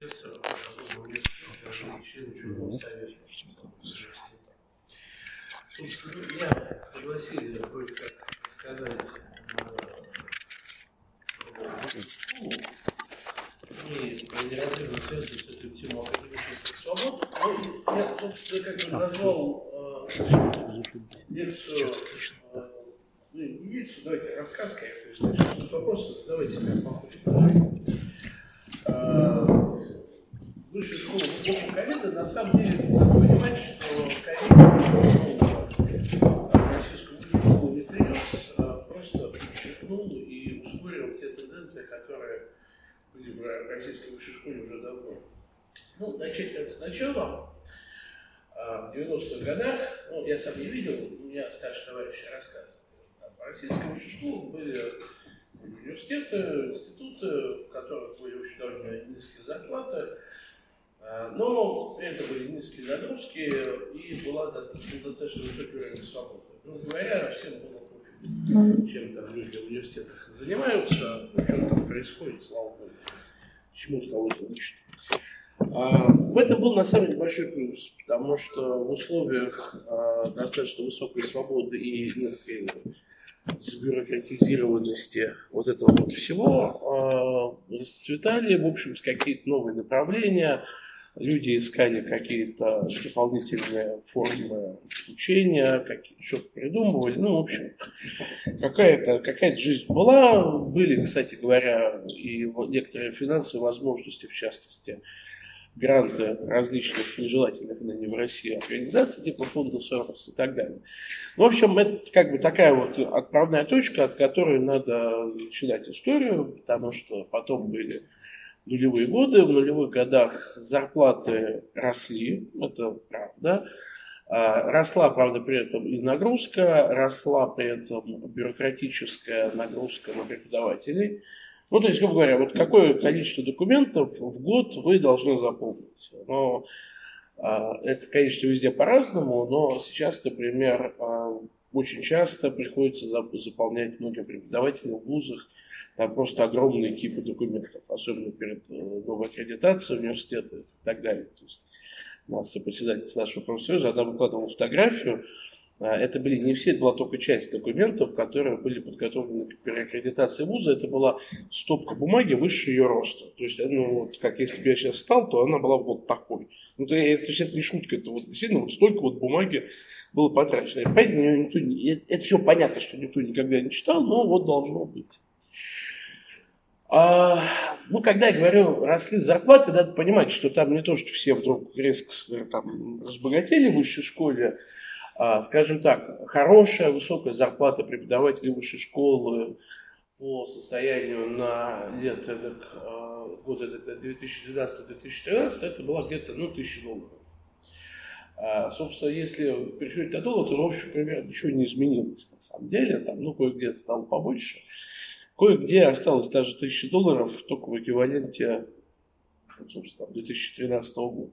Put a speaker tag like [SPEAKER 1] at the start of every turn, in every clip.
[SPEAKER 1] Собственно, меня пригласили кое-как рассказать ну, не неразрывно связано с этой темой академических свобод. Я, собственно, как бы назвал лекцию, ну, лекцию, давайте рассказ, конечно, вопросы задавайте как по ходу высшей школы глубокого ковида, на самом деле надо понимать, что ковид российскую высшую школу не принес, а просто подчеркнул и ускорил те тенденции, которые были в российской высшей школе уже давно. Ну, начать как сначала. В 90-х годах, ну, я сам не видел, у меня старший товарищ рассказывал, в российской высшей школе были университеты, институты, в которых были очень довольно низкие зарплаты, а, но это были низкие загрузки и была достаточно, достаточно высокий уровень свободы. Ну, говоря, всем было пофиг, чем там люди в университетах занимаются, ну, что там происходит, слава богу, чему-то кого-то учат. А, в этом был на самом деле большой плюс, потому что в условиях а, достаточно высокой свободы и низкой забюрократизированности вот этого вот всего э, расцветали, в общем-то, какие-то новые направления, люди искали какие-то дополнительные формы учения, какие, что-то придумывали. Ну, в общем, какая-то какая жизнь была. Были, кстати говоря, и некоторые финансовые возможности, в частности, гранты различных нежелательных ныне в России организаций, типа фонда Сорос и так далее. Ну, в общем, это как бы такая вот отправная точка, от которой надо начинать историю, потому что потом были нулевые годы. В нулевых годах зарплаты росли, это правда. А, росла, правда, при этом и нагрузка, росла при этом бюрократическая нагрузка на преподавателей. Ну, то есть, грубо говоря, вот какое количество документов в год вы должны заполнить. Но а, это, конечно, везде по-разному, но сейчас, например, а, очень часто приходится заполнять многим преподавателям в вузах там просто огромные кипы документов, особенно перед э, новой аккредитацией университета и так далее. То есть, нас сопредседательница нашего профсоюза, она выкладывала фотографию, это были не все, это была только часть документов, которые были подготовлены к переаккредитации вуза. Это была стопка бумаги выше ее роста. То есть, ну, вот, как если бы я сейчас стал, то она была вот такой. Ну, то, это, то есть это не шутка, это вот действительно вот столько вот бумаги было потрачено. Понимаете, никто, это, это все понятно, что никто никогда не читал, но вот должно быть. А, ну, когда я говорю, росли зарплаты, надо понимать, что там не то, что все вдруг резко там, разбогатели в высшей школе, а, скажем так, хорошая, высокая зарплата преподавателей высшей школы по состоянию на лет это, а, год это 2012-2013, это была где-то ну, тысяча долларов. А, собственно, если в пересчете на доллар, то, в общем, примерно ничего не изменилось на самом деле. Там, ну, кое-где стало побольше. Кое-где осталось даже тысяча долларов только в эквиваленте собственно, 2013 года.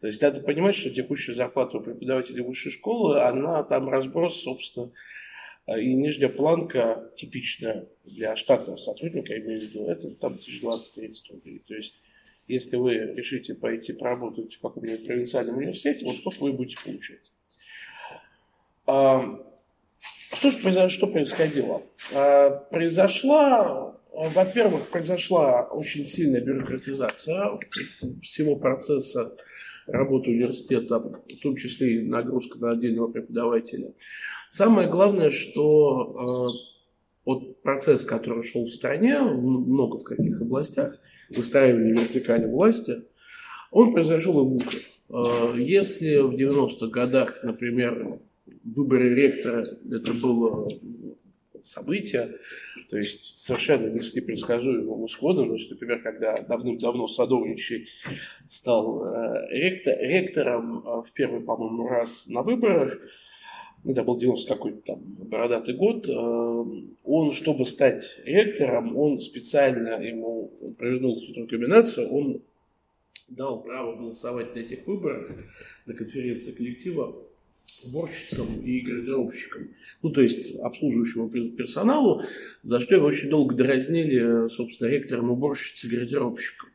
[SPEAKER 1] То есть надо понимать, что текущая зарплата у преподавателей высшей школы, она там разброс, собственно, и нижняя планка типичная для штатного сотрудника, я имею в виду, это там 1020-30 рублей. То есть если вы решите пойти поработать в каком-нибудь провинциальном университете, вот сколько вы будете получать. Что же произошло, что происходило? А, произошла, во-первых, произошла очень сильная бюрократизация всего процесса работы университета, в том числе и нагрузка на отдельного преподавателя. Самое главное, что э, вот процесс, который шел в стране, много в каких областях, выстраивания вертикали власти, он произошел и в вузах. Э, если в 90-х годах, например, выборе ректора это было событие, то есть совершенно не с непредсказуемым исходом. Есть, например, когда давным-давно Садовничий стал э, ректор, ректором э, в первый, по-моему, раз на выборах, это был 90 какой-то там бородатый год, э, он, чтобы стать ректором, он специально ему провернул хитрую комбинацию, он дал право голосовать на этих выборах, на конференции коллектива уборщицам и гардеробщикам, ну, то есть обслуживающему персоналу, за что его очень долго дразнили, собственно, ректором уборщиц и гардеробщиков.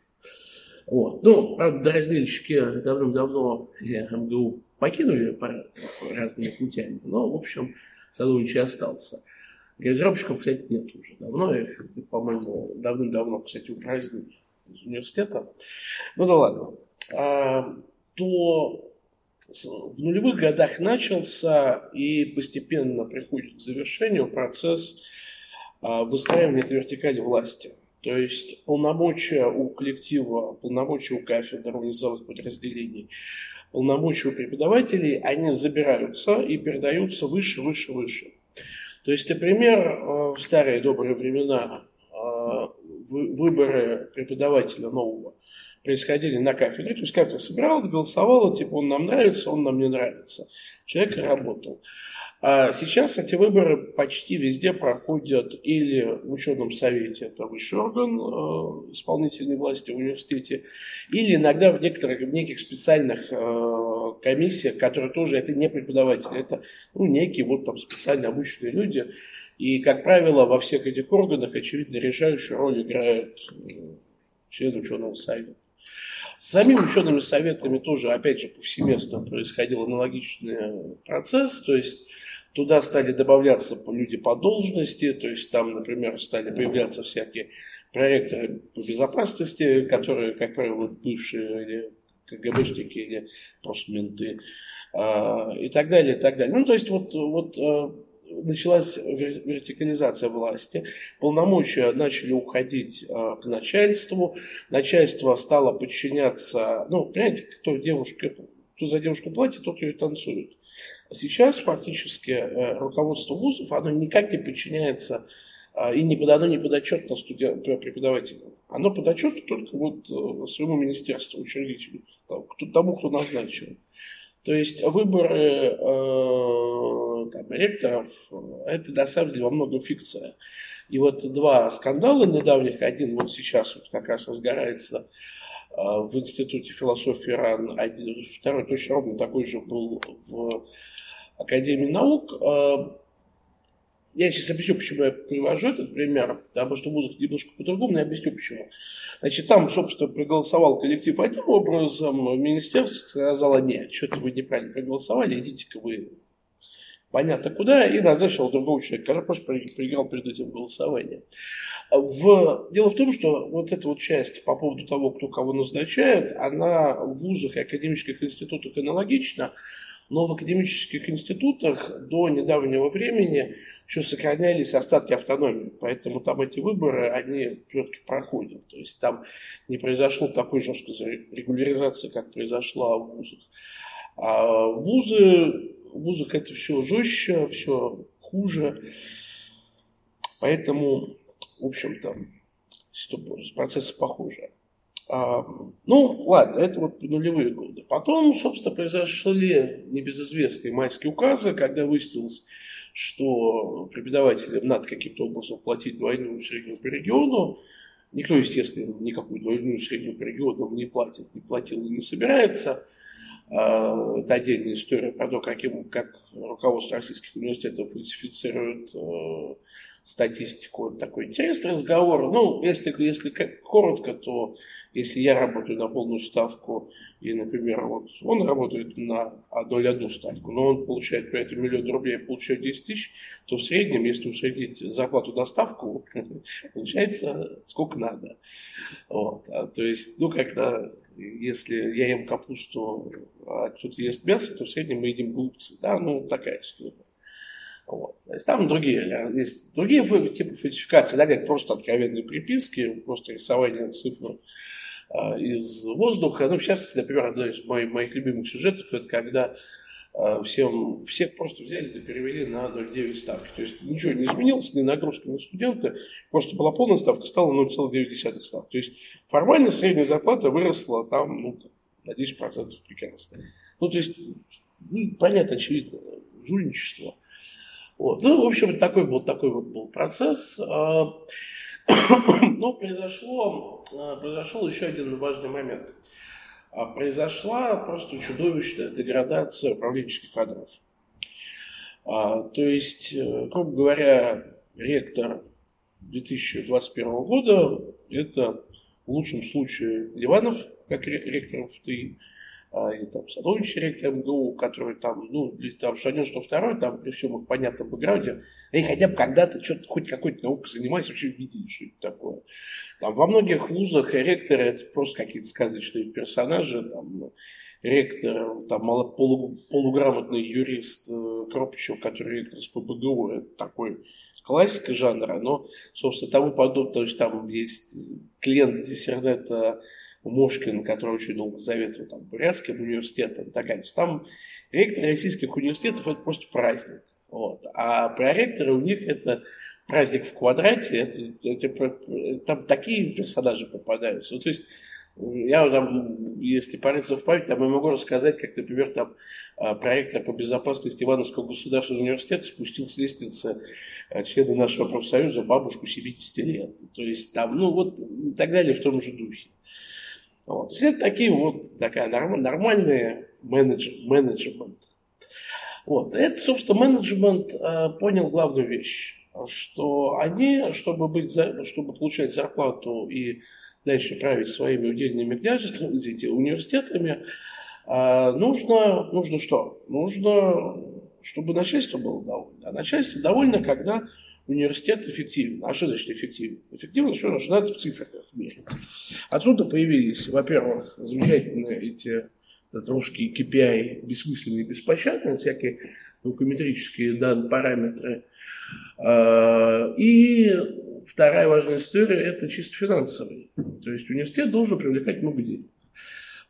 [SPEAKER 1] Вот. Ну, правда, дораздельщики давным-давно МГУ покинули по разными путями, но, в общем, Садович остался. Градировщиков, кстати, нет уже давно, их, по-моему, давным-давно, кстати, упразднили из университета. Ну да ладно. А, то в нулевых годах начался и постепенно приходит к завершению процесс а, выстраивания этой вертикали власти. То есть полномочия у коллектива, полномочия у кафедр, у низовых подразделений, полномочия у преподавателей, они забираются и передаются выше, выше, выше. То есть, например, э, в старые добрые времена э, выборы преподавателя нового происходили на кафедре, то есть кафедра собиралась, голосовала, типа он нам нравится, он нам не нравится. Человек работал. А сейчас эти выборы почти везде проходят или в ученом совете, это высший орган э, исполнительной власти в университете, или иногда в некоторых, в неких специальных э, комиссиях, которые тоже, это не преподаватели, это ну, некие вот там специально обученные люди. И, как правило, во всех этих органах, очевидно, решающую роль играют члены ученого совета. С самими учеными советами тоже, опять же, повсеместно происходил аналогичный процесс, то есть Туда стали добавляться люди по должности, то есть там, например, стали появляться всякие проекторы по безопасности, которые, как правило, бывшие или КГБшники или просто менты а, и так далее, и так далее. Ну, то есть вот, вот а, началась вертикализация власти, полномочия начали уходить а, к начальству, начальство стало подчиняться, ну, понимаете, кто девушка, кто за девушку платит, тот ее танцует. Сейчас фактически э, руководство вузов, оно никак не подчиняется а, и не, оно не подотчетно студент, преподавателям. Оно подотчетно только вот э, своему министерству, учредителю, тому, кто назначен. То есть выборы э, там, ректоров, это на самом деле во многом фикция. И вот два скандала недавних, один вот сейчас вот как раз разгорается в Институте философии РАН, один, второй точно ровно такой же был в Академии наук. А, я сейчас объясню, почему я привожу этот пример, потому что музыка немножко по-другому, но я объясню почему. Значит, там, собственно, проголосовал коллектив одним образом, министерство сказало, нет, что-то вы неправильно проголосовали, идите-ка вы понятно куда, и назначил другого человека, который просто проиграл перед этим голосованием. В... Дело в том, что вот эта вот часть по поводу того, кто кого назначает, она в вузах и академических институтах аналогична, но в академических институтах до недавнего времени еще сохранялись остатки автономии, поэтому там эти выборы, они все-таки проходят. То есть там не произошло такой жесткой регуляризации, как произошла в вузах. А вузы, в это все жестче, все хуже. Поэтому, в общем-то, процессы похожи. А, ну, ладно, это вот нулевые годы. Потом, собственно, произошли небезызвестные майские указы, когда выяснилось, что преподавателям надо каким-то образом платить двойную среднюю по региону. Никто, естественно, никакую двойную среднюю по региону не платит, не платил и не собирается. А, это отдельная история про то, каким, как руководство российских университетов фальсифицирует э, статистику. Такой интересный разговор. Ну, если, если коротко, то если я работаю на полную ставку, и, например, вот он работает на 0,1 ставку, но он получает при этом миллион рублей, получает 10 тысяч, то в среднем, если усреднить зарплату на ставку, получается сколько надо. Вот. А, то есть, ну, когда, если я ем капусту, а кто-то ест мясо, то в среднем мы едим голубцы. Да, ну, такая история. Вот. То есть там другие, есть другие типы фальсификации, да, как просто откровенные приписки, просто рисование цифр а, из воздуха. Ну, сейчас, например, одно из моих, моих любимых сюжетов, это когда а, всем, всех просто взяли и перевели на 0,9 ставки. То есть ничего не изменилось, ни нагрузка на студента, просто была полная ставка, стала 0,9 ставки. То есть формально средняя зарплата выросла там ну, на 10% прекрасно. Ну, то есть, ну, понятно, очевидно, жульничество. Вот. Ну, в общем, такой был, такой вот был процесс. А, Но произошло, э, произошел еще один важный момент. А произошла просто чудовищная деградация управленческих кадров. А, то есть, э, грубо говоря, ректор 2021 года – это в лучшем случае Ливанов, как ректор ФТИ, а, и там Садович ректор МГУ, который там, ну, или там что один, что второй, там при всем их понятном бэкграунде, они хотя бы когда-то что-то, хоть какой-то наукой занимались, вообще видели, что это такое. Там во многих вузах ректоры это просто какие-то сказочные персонажи, там, ректор, там, полу, полуграмотный юрист э, Кропичев, который ректор с ПБГУ, это такой классика жанра, но, собственно, тому подобное, то есть там есть клиент диссердента Мошкин, который очень долго заветовал там, Бурятским университетом, такая. Там ректоры российских университетов это просто праздник. Вот. А проректоры у них это праздник в квадрате, это, это, там такие персонажи попадаются. Ну, то есть я там, если порыться в память, я могу рассказать, как, например, там а, проректор по безопасности Ивановского государственного университета спустил с лестницы а, члена нашего профсоюза бабушку 70 лет. То есть там, ну вот и так далее в том же духе. Вот. То есть это такие вот такая норм, нормальный менедж, менеджмент. Вот. Это, собственно, менеджмент э, понял главную вещь, что они, чтобы, быть, чтобы получать зарплату и дальше править своими удельными университетами, э, нужно, нужно что? Нужно, чтобы начальство было довольно. А начальство довольно, когда университет эффективен. А что значит эффективен? Эффективно, что значит, надо в цифрах мерить. Отсюда появились, во-первых, замечательные эти русские KPI, бессмысленные, беспощадные, всякие наукометрические данные, параметры. А, и вторая важная история – это чисто финансовый. То есть университет должен привлекать много денег.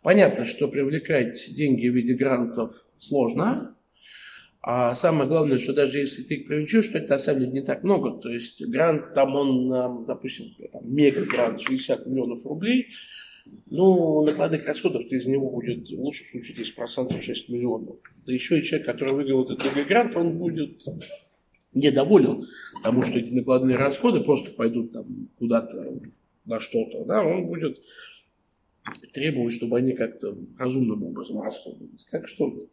[SPEAKER 1] Понятно, что привлекать деньги в виде грантов сложно, а самое главное, что даже если ты их привлечешь, что это на самом деле не так много. То есть грант там, он, допустим, там, мега-грант 60 миллионов рублей, ну, накладных расходов-то из него будет в лучшем случае 10% 6 миллионов. Да еще и человек, который выиграл этот мега-грант, он будет недоволен, потому что эти накладные расходы просто пойдут там куда-то на что-то, да, он будет требовать, чтобы они как-то разумным образом расходовались. Так что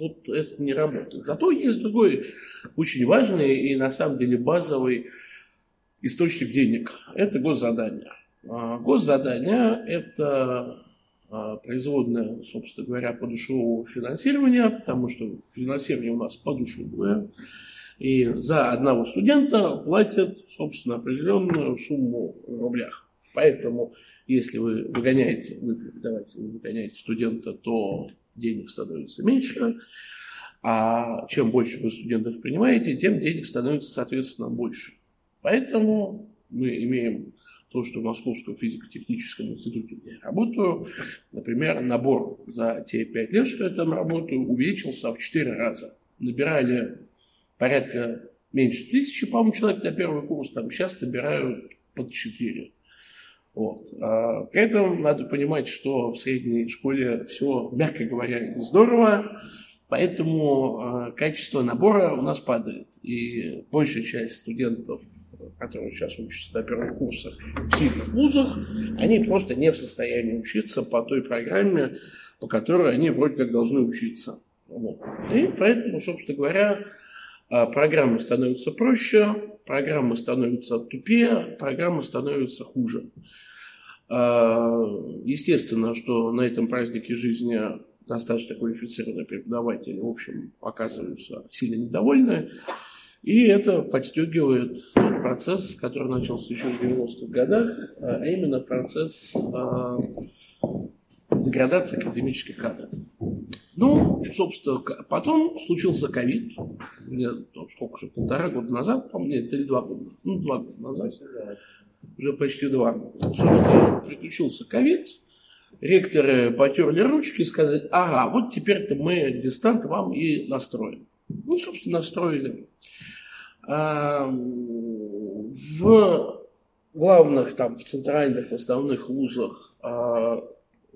[SPEAKER 1] Тут это не работает. Зато есть другой очень важный и на самом деле базовый источник денег. Это госзадание. А, госзадание – это а, производное, собственно говоря, подушевого финансирования, потому что финансирование у нас подушевое. И за одного студента платят, собственно, определенную сумму в рублях. Поэтому, если вы выгоняете, вы преподаватель, вы выгоняете студента, то денег становится меньше, а чем больше вы студентов принимаете, тем денег становится, соответственно, больше. Поэтому мы имеем то, что в Московском физико-техническом институте, где я работаю, например, набор за те пять лет, что я там работаю, увеличился в четыре раза. Набирали порядка меньше тысячи, по-моему, человек на первый курс, там сейчас набирают под четыре. Вот. А при этом надо понимать, что в средней школе все, мягко говоря, не здорово, поэтому э, качество набора у нас падает. И большая часть студентов, которые сейчас учатся на первых курсах в сильных вузах, они просто не в состоянии учиться по той программе, по которой они вроде как должны учиться. Вот. И поэтому, собственно говоря, а, программы становятся проще, программы становятся тупее, программы становятся хуже. А, естественно, что на этом празднике жизни достаточно квалифицированные преподаватели, в общем, оказываются сильно недовольны. И это подстегивает процесс, который начался еще в 90-х годах, а именно процесс деградации академических кадров. Ну, собственно, потом случился ковид, сколько же, полтора года назад, по-моему, нет, или два года, ну, два года назад, уже почти два. Собственно, приключился ковид, ректоры потерли ручки и сказали, ага, вот теперь-то мы дистант вам и настроим. Ну, собственно, настроили. А, в главных, там, в центральных, основных вузах а,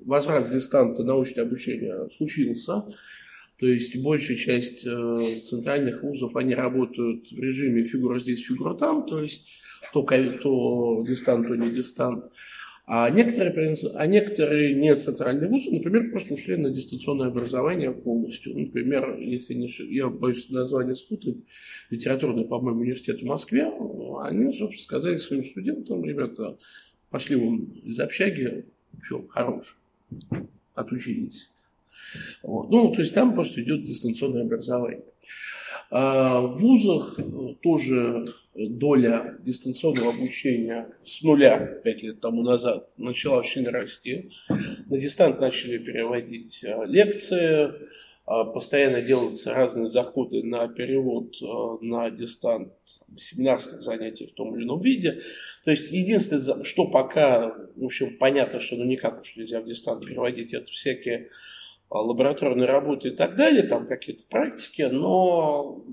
[SPEAKER 1] возврат с дистанта научное обучение случился. То есть большая часть э, центральных вузов, они работают в режиме фигура здесь, фигура там, то есть то, то дистант, то не дистант. А некоторые, а некоторые не центральные вузы, например, просто ушли на дистанционное образование полностью. Например, если не, я боюсь название спутать, литературный, по-моему, университет в Москве, они, собственно, сказали своим студентам, ребята, пошли вон из общаги, все, хорош, отучились. Вот. Ну, то есть там просто идет дистанционное образование. А в вузах тоже доля дистанционного обучения с нуля пять лет тому назад начала очень расти. На дистант начали переводить а, лекции, постоянно делаются разные заходы на перевод а, на дистант семинарских занятий в том или ином виде. То есть единственное, что пока, в общем, понятно, что ну никак уж нельзя в дистант переводить, это всякие а, лабораторные работы и так далее, там какие-то практики, но,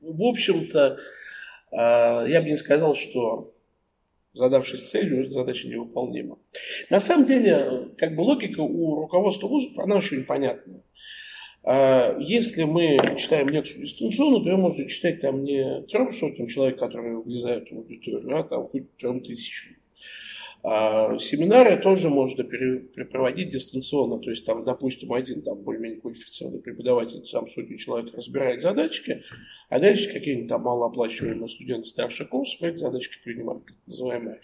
[SPEAKER 1] в общем-то, я бы не сказал, что задавшись целью, эта задача невыполнима. На самом деле, как бы логика у руководства вузов, она очень понятная. А если мы читаем лекцию дистанционно, то ее можно читать там не трем сотням человек, которые влезают в аудиторию, а там хоть трем тысячам. А семинары тоже можно проводить дистанционно. То есть, там, допустим, один там более-менее квалифицированный преподаватель, сам сотни человек разбирает задачки, а дальше какие-нибудь там малооплачиваемые студенты старших курсов эти задачки принимают, так называемые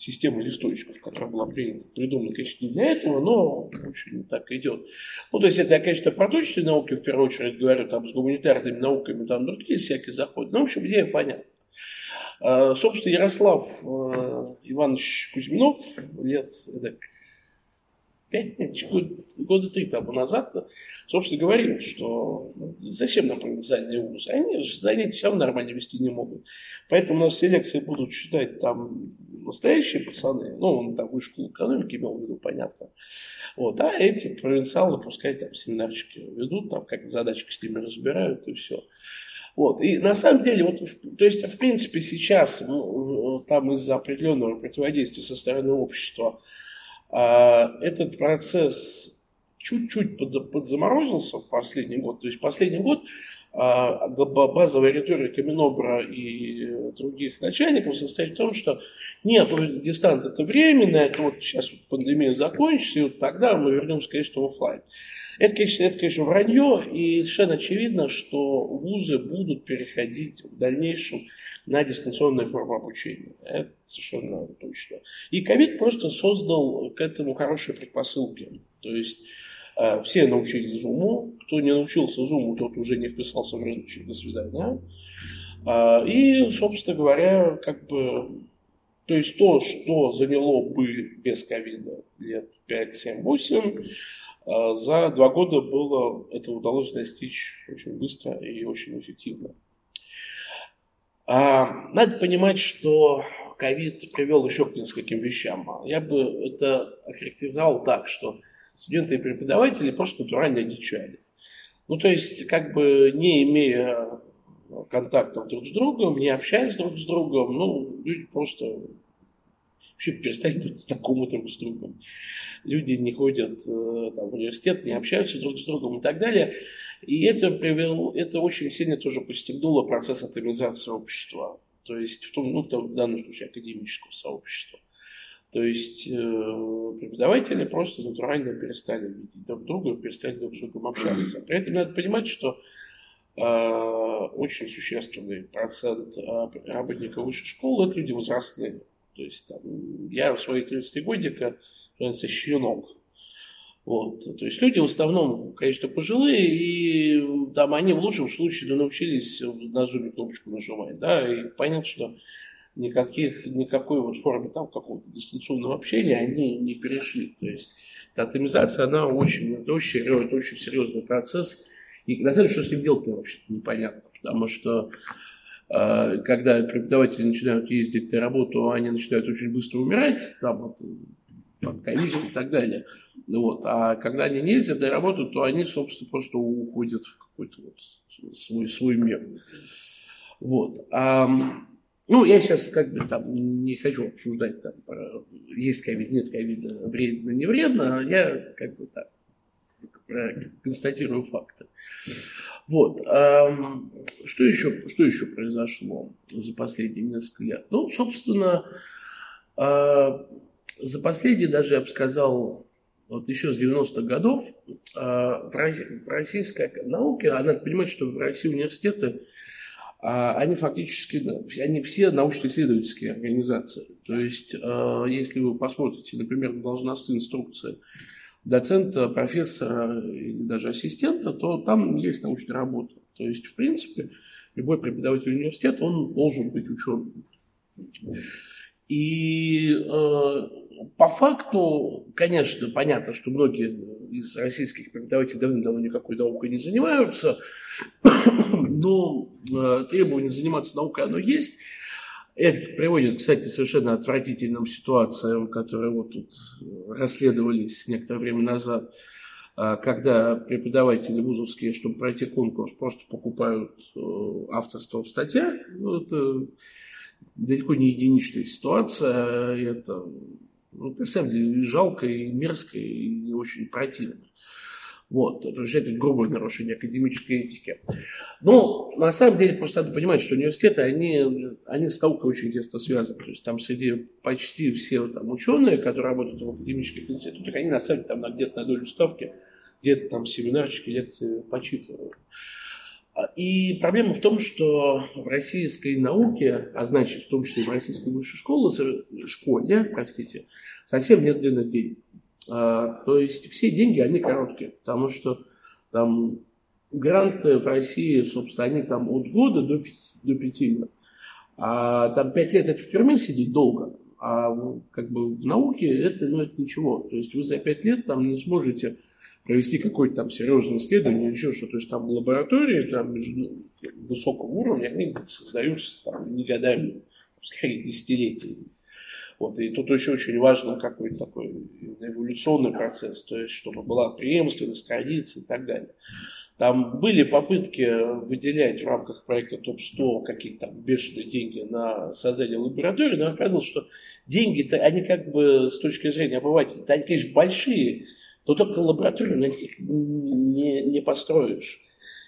[SPEAKER 1] системы листочков, которая была принята, придумана, конечно, не для этого, но очень так идет. Ну, то есть это я, конечно, про точные науки, в первую очередь, говорю, там, с гуманитарными науками, там другие всякие заходы. Ну, в общем, идея понятна. А, собственно, Ярослав э, Иванович Кузьминов лет так, пять, нет, года три тому назад, собственно, говорил, что ну, зачем нам провинциальные вузы? Они же занятия все равно нормально вести не могут. Поэтому у нас все лекции будут читать там настоящие пацаны, ну, он там вышку экономики имел в виду, понятно. Вот, а эти провинциалы пускай там семинарчики ведут, там как задачки с ними разбирают и все. Вот. И на самом деле, вот, то есть, в принципе, сейчас ну, там из-за определенного противодействия со стороны общества этот процесс чуть-чуть подзаморозился в последний год. То есть последний год а, базовая риторика Минобра и других начальников состоит в том, что нет, ну, дистант это временно, это вот сейчас вот пандемия закончится, и вот тогда мы вернемся, конечно, в офлайн. Это, конечно, это, конечно, вранье, и совершенно очевидно, что вузы будут переходить в дальнейшем на дистанционную форму обучения. Это совершенно точно. И ковид просто создал к этому хорошие предпосылки. То есть э, все научились зуму, кто не научился зуму, тот уже не вписался в рынок, до свидания. Э, и, собственно говоря, как бы, то есть то, что заняло бы без ковида лет 5, 7, 8, а, за два года было это удалось достичь очень быстро и очень эффективно. А, надо понимать, что ковид привел еще к нескольким вещам. Я бы это охарактеризовал так, что студенты и преподаватели просто натурально одичали. Ну, то есть, как бы не имея контактов друг с другом, не общаясь друг с другом, ну, люди просто вообще перестали быть знакомы друг с другом. Люди не ходят э, там, в университет, не общаются друг с другом и так далее. И это привело, это очень сильно тоже постигнуло процесс атомизации общества. То есть в, том, ну, в данном случае академического сообщества. То есть э, преподаватели просто натурально перестали видеть друг друга, перестали друг с другом общаться. При этом надо понимать, что э, очень существенный процент э, работников высшей школы – это люди возрастные. То есть там, я в свои 30 годика, называется, щенок. Вот. То есть люди в основном, конечно, пожилые, и там они в лучшем случае научились на зуме кнопочку нажимать. Да, и понятно, что никаких, никакой вот формы там какого-то дистанционного общения они не перешли. То есть атомизация, она очень, это очень, это очень серьезный процесс. И на самом деле, что с ним делать-то вообще непонятно. Потому что а, когда преподаватели начинают ездить на работу, они начинают очень быстро умирать, там, от, от ковида и так далее. Вот. А когда они не ездят на работу, то они, собственно, просто уходят в какой-то вот свой, свой мир. Вот. А, ну, я сейчас как бы там не хочу обсуждать, там, про, есть ковид, нет ковида, вредно, не вредно, я как бы так констатирую факты. Вот. Что еще, что еще произошло за последние несколько лет? Ну, собственно, а, за последние, даже я бы сказал, вот еще с 90-х годов а, в российской науке, а надо понимать, что в России университеты, а, они фактически, они все научно-исследовательские организации. То есть, э, если вы посмотрите, например, должностные инструкции доцента, профессора или даже ассистента, то там есть научная работа. То есть, в принципе, любой преподаватель университета, он должен быть ученым. И э, по факту, конечно, понятно, что многие из российских преподавателей давным-давно никакой наукой не занимаются, но э, требование заниматься наукой оно есть. Это приводит, кстати, к совершенно отвратительным ситуациям, которые вот тут расследовались некоторое время назад, э, когда преподаватели вузовские, чтобы пройти конкурс, просто покупают э, авторство в статьях. Ну, это далеко не единичная ситуация. Это, ну, на самом деле, жалко и мерзко, и очень противно. Вот, потому что это грубое нарушение академической этики. Но на самом деле просто надо понимать, что университеты, они, они с наукой очень тесно связаны. То есть там среди почти все там, ученые, которые работают в академических институтах, они на самом деле там где-то на долю ставки, где-то там семинарчики, лекции почитывают. И проблема в том, что в российской науке, а значит, в том числе в российской высшей школе, школе, простите, совсем нет длинных денег. А, то есть все деньги, они короткие, потому что там гранты в России, собственно, они там от года до пяти, до пяти лет. А там пять лет это в тюрьме сидеть долго, а как бы в науке это, ну, это ничего. То есть вы за пять лет там не сможете провести какое-то там серьезное исследование еще что. То есть там лаборатории там, высокого уровня, они создаются там не годами, скорее десятилетиями. Вот, и тут еще очень важно какой-то такой эволюционный процесс, то есть чтобы была преемственность, традиции и так далее. Там были попытки выделять в рамках проекта ТОП-100 какие-то там бешеные деньги на создание лаборатории, но оказалось, что деньги-то, они как бы с точки зрения обывателя, они, конечно, большие, но только лабораторию на них не, не построишь.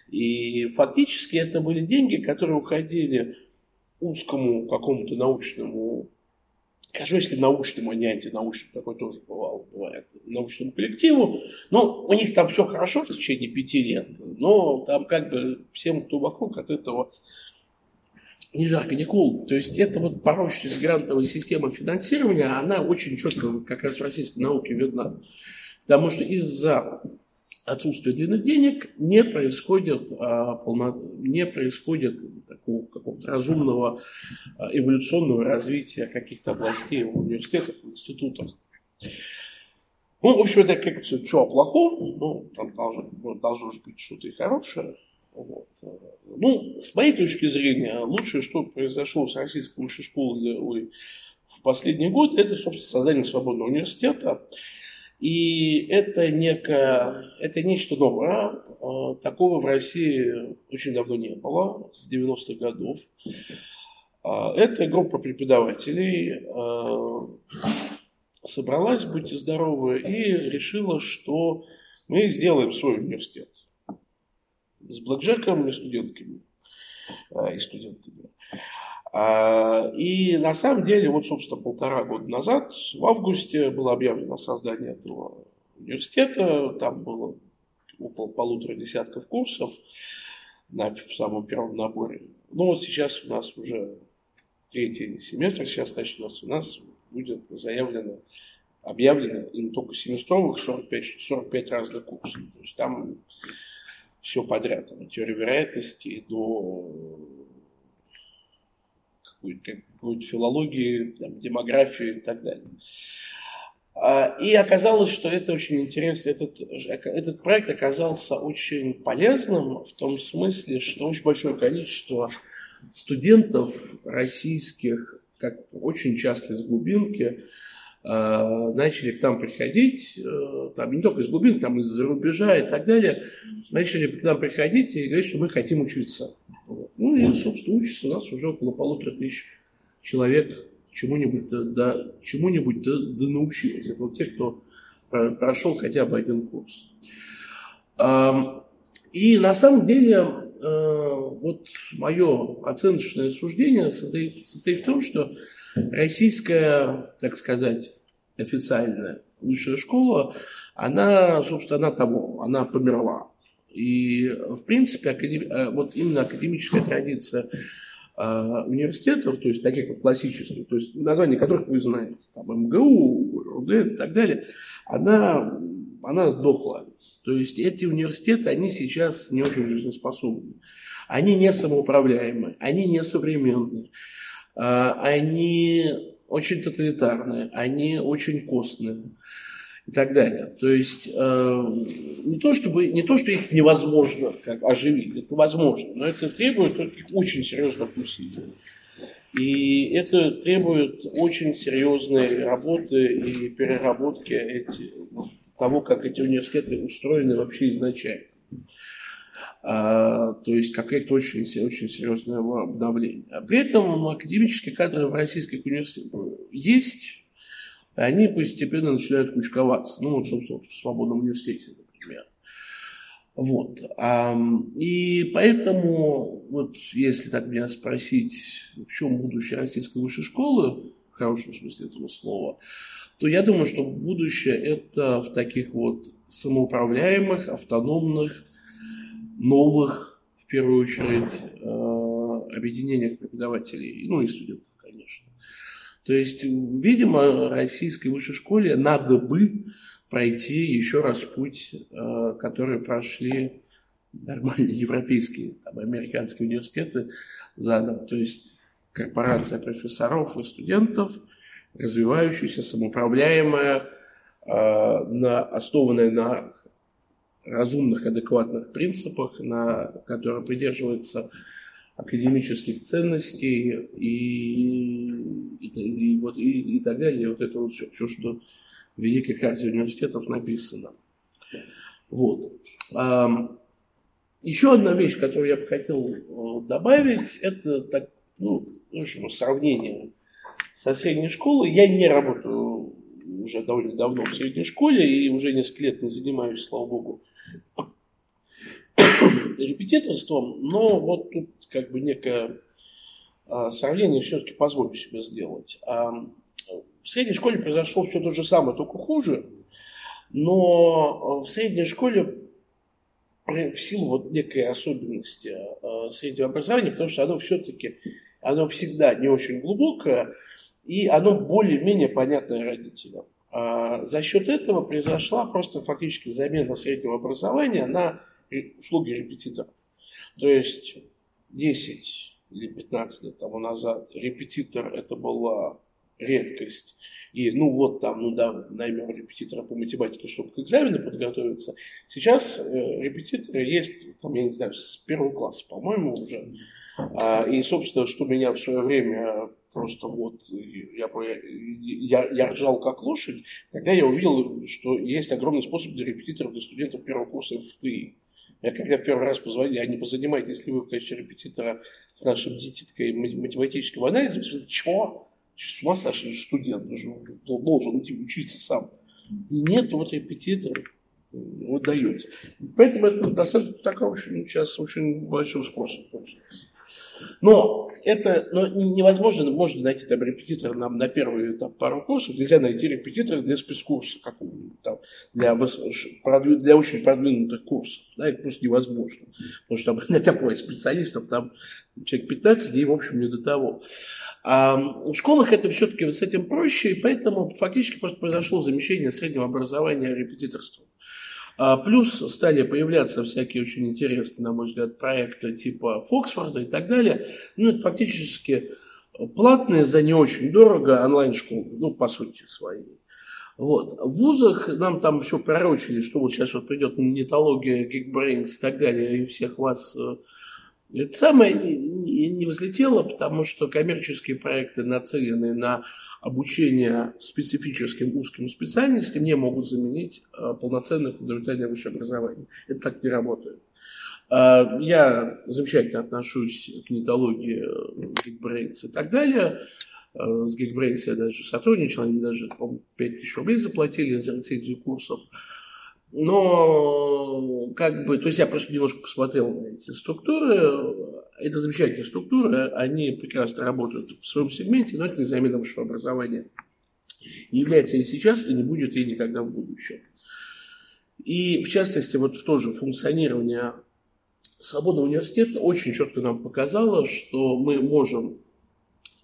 [SPEAKER 1] И фактически это были деньги, которые уходили узкому какому-то научному скажу, если научному, а не антинаучному, такое тоже бывало, бывает, научному коллективу, но у них там все хорошо в течение пяти лет, но там как бы всем, кто вокруг от этого ни жарко, ни холодно. То есть это вот порочность грантовой системы финансирования, она очень четко как раз в российской науке видна. Потому что из-за отсутствия длинных денег не происходит, а, не происходит такого какого-то разумного а, эволюционного развития каких-то областей в университетах, в институтах. Ну, в общем, это как все о плохом, ну, там должно, должно быть что-то и хорошее. Вот. Ну, с моей точки зрения, лучшее, что произошло с российской высшей школой в последний год, это, собственно, создание свободного университета. И это, некое, это нечто новое. А, такого в России очень давно не было, с 90-х годов. А, эта группа преподавателей а, собралась, будьте здоровы, и решила, что мы сделаем свой университет с блэкджеком и студентками и студентами. А, и на самом деле, вот, собственно, полтора года назад, в августе, было объявлено создание этого университета. Там было около полутора десятков курсов на, в самом первом наборе. Ну вот сейчас у нас уже третий семестр сейчас начнется. У нас будет заявлено, объявлено им только семестровых 45, 45 разных курсов. То есть там все подряд, от вероятности до какой-то филологии, там, демографии и так далее. А, и оказалось, что это очень интересно. Этот, этот проект оказался очень полезным в том смысле, что очень большое количество студентов российских, как очень часто из глубинки, а, начали к нам приходить, э, там не только из глубин, там из-за рубежа и так далее, начали к нам приходить и говорить, что мы хотим учиться. Ну и, собственно, учится у нас уже около полутора тысяч человек чему-нибудь да, да, чему-нибудь да, да научились. Это вот те, кто прошел хотя бы один курс. И на самом деле, э, вот мое оценочное суждение состоит, состоит в том, что российская, так сказать, официальная высшая школа, она, собственно, она того, она померла. И, в принципе. Э, вот именно академическая традиция а, университетов, то есть таких вот классических, то есть названия которых вы знаете, там МГУ, РУД и так далее, она, она дохла. То есть эти университеты, они сейчас не очень жизнеспособны. Они не самоуправляемые, они не современные, они очень тоталитарные, они очень костные и так далее. То есть э, не, то, чтобы, не то, что их невозможно как, оживить, это возможно, но это требует очень серьезных усилий. И это требует очень серьезной работы и переработки эти, того, как эти университеты устроены вообще изначально. А, то есть какое-то очень, очень серьезное обновление. При этом академические кадры в российских университетах есть, они постепенно начинают кучковаться. Ну, вот, собственно, в свободном университете, например. Вот. И поэтому, вот если так меня спросить, в чем будущее российской высшей школы, в хорошем смысле этого слова, то я думаю, что будущее это в таких вот самоуправляемых, автономных, новых, в первую очередь, э, объединениях преподавателей, ну и студентов. То есть, видимо, российской высшей школе надо бы пройти еще раз путь, э, который прошли нормальные европейские, там, американские университеты заново. То есть корпорация профессоров и студентов, развивающаяся, самоуправляемая, э, на, основанная на разумных, адекватных принципах, на которые придерживаются академических ценностей и, и, и, вот, и, и так далее. Вот это вот все, все, что в Великой карте университетов написано. Вот. Еще одна вещь, которую я бы хотел э, добавить, это так, ну, в общем, сравнение со средней школой. Я не работаю уже довольно давно в средней школе и уже несколько лет не занимаюсь, слава богу, репетиторством, но вот тут как бы некое а, сравнение все-таки позволю себе сделать. А, в средней школе произошло все то же самое, только хуже, но в средней школе в силу вот некой особенности а, среднего образования, потому что оно все-таки, оно всегда не очень глубокое, и оно более-менее понятное родителям. А за счет этого произошла просто фактически замена среднего образования на услуги репетиторов. То есть 10 или 15 лет тому назад репетитор это была редкость. И ну вот там, ну да, наймем репетитора по математике, чтобы к экзамену подготовиться. Сейчас э, репетиторы есть, там, я не знаю, с первого класса, по-моему, уже. А, и, собственно, что меня в свое время просто вот я, я, я ржал как лошадь, когда я увидел, что есть огромный способ для репетиторов, для студентов первого курса МФТИ. Я когда в первый раз позвонил, а не позанимаетесь ли вы в качестве репетитора с нашим дитяткой вы сказали, чего? С ума сошли студент, должен идти учиться сам. Нет, вот репетитор, вот даете. Поэтому это достаточно такая очень сейчас очень большим спросом. Но это но невозможно, можно найти там репетитора нам на первый там, пару курсов, нельзя найти репетитора для спецкурса какого-нибудь там, для, для очень продвинутых курсов. Да, это просто невозможно. Потому что там для такой специалистов там человек 15, и в общем не до того. А в школах это все-таки с этим проще, и поэтому фактически просто произошло замещение среднего образования репетиторством. А плюс стали появляться всякие очень интересные, на мой взгляд, проекты типа Фоксфорда и так далее. Ну, это фактически платные за не очень дорого онлайн-школы, ну, по сути своей. Вот. В вузах нам там все пророчили, что вот сейчас вот придет нетология, Geekbrains и так далее, и всех вас э, это самое не взлетело, потому что коммерческие проекты, нацеленные на обучение специфическим узким специальностям, не могут заменить э, полноценное фундаментальное высшее образование. Это так не работает. Э, я замечательно отношусь к нетологии, Geekbrains и так далее. Э, с Geekbrains я даже сотрудничал, они даже, по-моему, 5 тысяч рублей заплатили за рецензию курсов. Но, как бы, то есть я просто немножко посмотрел эти структуры. Это замечательные структуры, они прекрасно работают в своем сегменте, но это не замена высшего образования. Не является и сейчас, и не будет и никогда в будущем. И, в частности, вот тоже функционирование Свобода университета очень четко нам показала, что мы можем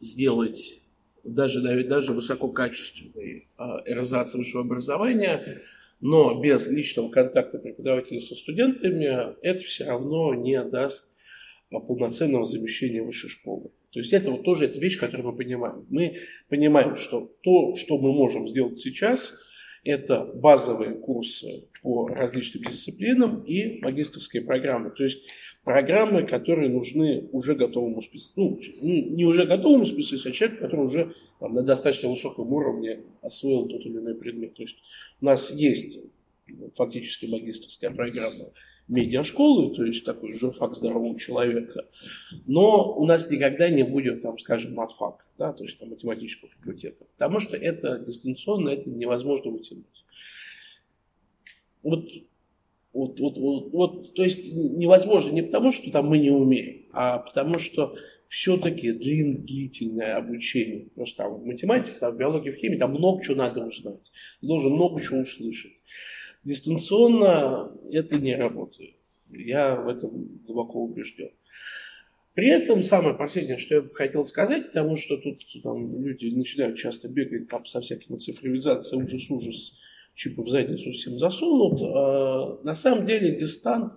[SPEAKER 1] сделать даже, даже высококачественной эрзац высшего образования, но без личного контакта преподавателя со студентами это все равно не даст полноценного замещения высшей школы. То есть это вот тоже это вещь, которую мы понимаем. Мы понимаем, что то, что мы можем сделать сейчас, это базовые курсы по различным дисциплинам и магистрские программы. То есть программы, которые нужны уже готовому специалисту. Ну, не уже готовому специалисту, а человеку, который уже там, на достаточно высоком уровне освоил тот или иной предмет. То есть у нас есть фактически магистрская программа медиашколы, то есть такой журфак здорового человека, но у нас никогда не будет, там, скажем, матфак, да, то есть там, математического факультета, потому что это дистанционно, это невозможно вытянуть. Вот, вот, вот, вот, вот, то есть невозможно не потому, что там мы не умеем, а потому что все-таки длительное обучение. Просто там в математике, там в биологии, в химии, там много чего надо узнать. Ты должен много чего услышать. Дистанционно это не работает. Я в этом глубоко убежден. При этом самое последнее, что я бы хотел сказать, потому что тут там, люди начинают часто бегать там, со всякими цифровизацией, ужас-ужас, чипы в задницу всем засунут. А, на самом деле дистант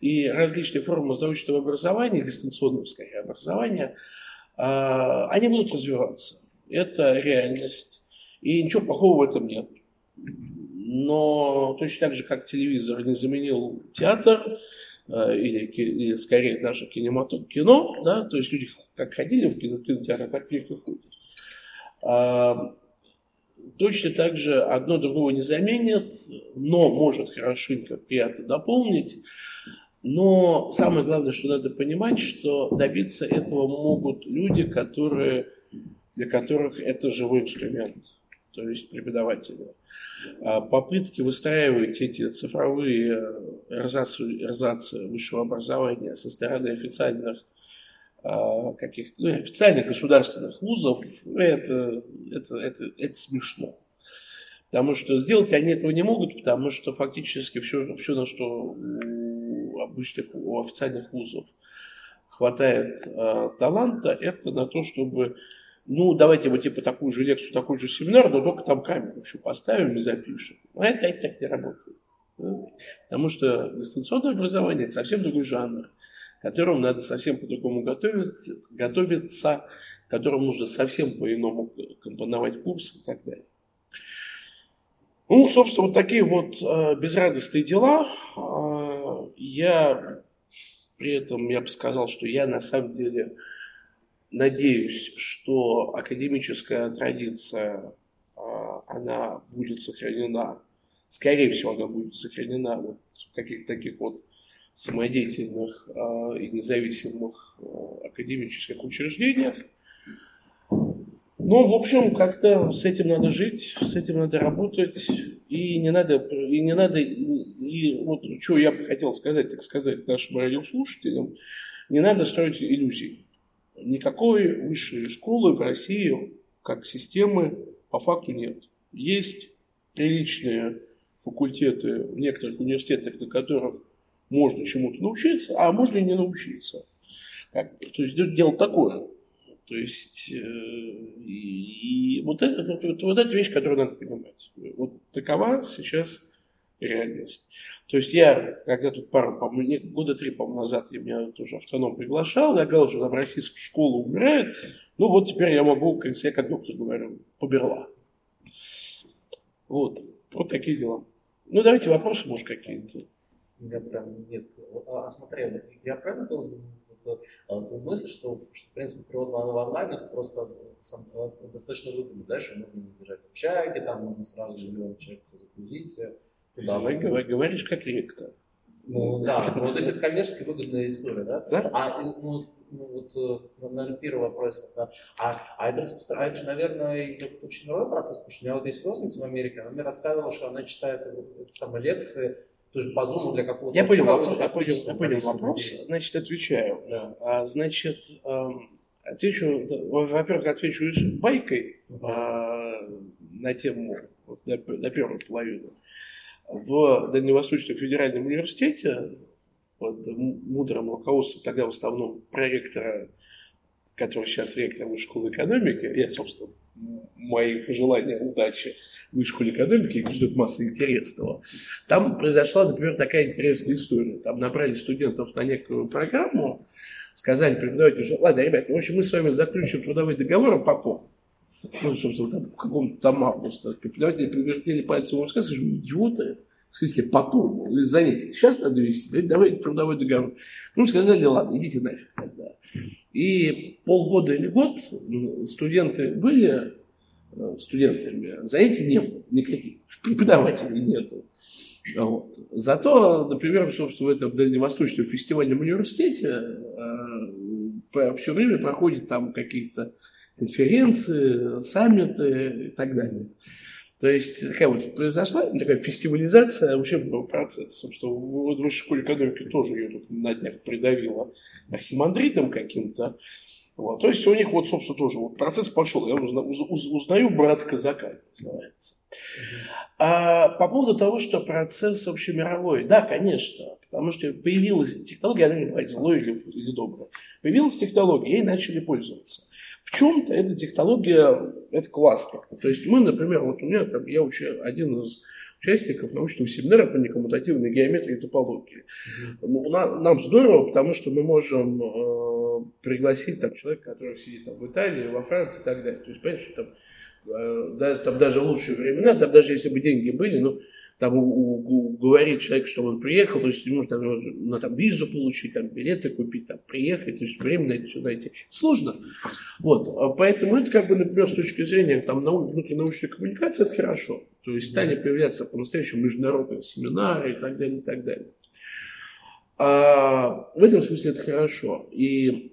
[SPEAKER 1] и различные формы заочного образования, дистанционного скорее образования, а, они будут развиваться. Это реальность. И ничего плохого в этом нет но точно так же, как телевизор не заменил театр, э, или, или скорее даже кинематограф, кино, да, то есть люди как ходили в кино, кинотеатр, так в них и ходят. Точно так же одно другого не заменит, но может хорошенько, приятно дополнить. Но самое главное, что надо понимать, что добиться этого могут люди, которые, для которых это живой инструмент, то есть преподаватели. А попытки выстраивать эти цифровые эрзации высшего образования со стороны официальных а, каких ну, официальных государственных вузов, это, это, это, это смешно. Потому что сделать они этого не могут, потому что фактически все, все на что у обычных, у официальных вузов хватает э, таланта, это на то, чтобы ну, давайте вот типа такую же лекцию, такой же семинар, но только там камеру еще поставим и запишем. А это, это так не работает. Потому что дистанционное образование – это совсем другой жанр, которому надо совсем по-другому готовить, готовиться, которому нужно совсем по-иному компоновать курс и так далее. Ну, собственно, вот такие вот э, безрадостные дела. Э, я при этом, я бы сказал, что я на самом деле Надеюсь, что академическая традиция, а, она будет сохранена, скорее всего, она будет сохранена вот в каких-то таких вот самодеятельных а, и независимых а, академических учреждениях. Но, в общем, как-то с этим надо жить, с этим надо работать, и не надо, и не надо, и вот что я бы хотел сказать, так сказать, нашим радиослушателям, не надо строить иллюзий никакой высшей школы в России как системы по факту нет. Есть приличные факультеты в некоторых университетах, на которых можно чему-то научиться, а можно и не научиться. Как, то есть дело такое. То есть э, и, и вот, это, вот, вот эта вещь, которую надо понимать. Вот такова сейчас реальность. То есть я, когда тут пару, по года три, по назад, я меня тоже автоном приглашал, я говорил, что там российская школа умирает, ну вот теперь я могу, как я как доктор говорю, поберла. Вот, вот такие дела. Ну давайте вопросы, может, какие-то.
[SPEAKER 2] Я прям несколько. А, смотри, я правильно понял а, мысль, что, что, в принципе, перевод в онлайн просто сам, достаточно выгодно, да, что можно не держать в общаге, там можно сразу миллион человек загрузить,
[SPEAKER 1] да, вы говоришь как ректор.
[SPEAKER 2] Ну да, ну, то есть это коммерчески выгодная история, да? Да. А ну, ну вот, э, наверное, первый вопрос, да. а, а, это, а это же, наверное, очень новый процесс, потому что у меня вот есть родственница в Америке, она мне рассказывала, что она читает эти самые лекции, то есть по зуму для какого-то...
[SPEAKER 1] Я понял, вопрос, я понял, я понял вопрос, значит, отвечаю. Да. А, значит, эм, отвечу, во-первых, отвечу байкой а, на тему, на, на первую половину в Дальневосточном федеральном университете под мудрым руководством тогда в основном проректора, который сейчас ректор школы экономики, я, собственно, мои пожелания удачи в школе экономики, их ждет масса интересного. Там произошла, например, такая интересная история. Там набрали студентов на некую программу, сказали преподавателю, что ладно, ребята, в общем, мы с вами заключим трудовой договор, а потом. Ну, собственно, там, в каком-то там августа. Преподаватели привертели пальцем в сказали, что идиоты, в смысле, потом, занятия сейчас надо вести, давайте трудовой договор. Ну, сказали, ладно, идите нафиг. И полгода или год студенты были э, студентами, занятий не было никаких, преподавателей нету. Вот. Зато, например, собственно, в этом Дальневосточном фестивальном университете э, все время проходят там какие-то конференции, саммиты и так далее. То есть такая вот произошла такая фестивализация учебного процесса. Собственно, в высшей школе экономики тоже ее тут на днях придавило архимандритом каким-то. Вот. То есть у них вот, собственно, тоже вот процесс пошел. Я узна, уз, узнаю брат казака, называется. А по поводу того, что процесс общемировой, да, конечно, потому что появилась технология, она не бывает злой или, или добрая. Появилась технология, ей начали пользоваться. В чем-то эта технология, это классно. То есть мы, например, вот у меня там, я учу, один из участников научного семинара по некоммутативной геометрии и топологии. Mm-hmm. Ну, на, нам здорово, потому что мы можем э, пригласить там человека, который сидит там, в Италии, во Франции и так далее. То есть, понимаете, что там, э, да, там даже лучшие времена, там даже если бы деньги были, ну, там уговорить человека, чтобы он приехал, то есть ему там, ну, там визу получить, там билеты купить, там приехать, то есть время на это все найти. Сложно. Вот. Поэтому это как бы, например, с точки зрения там, нау- внутринаучной коммуникации, это хорошо. То есть стали появляться по-настоящему международные семинары и так далее, и так далее. А в этом смысле это хорошо. И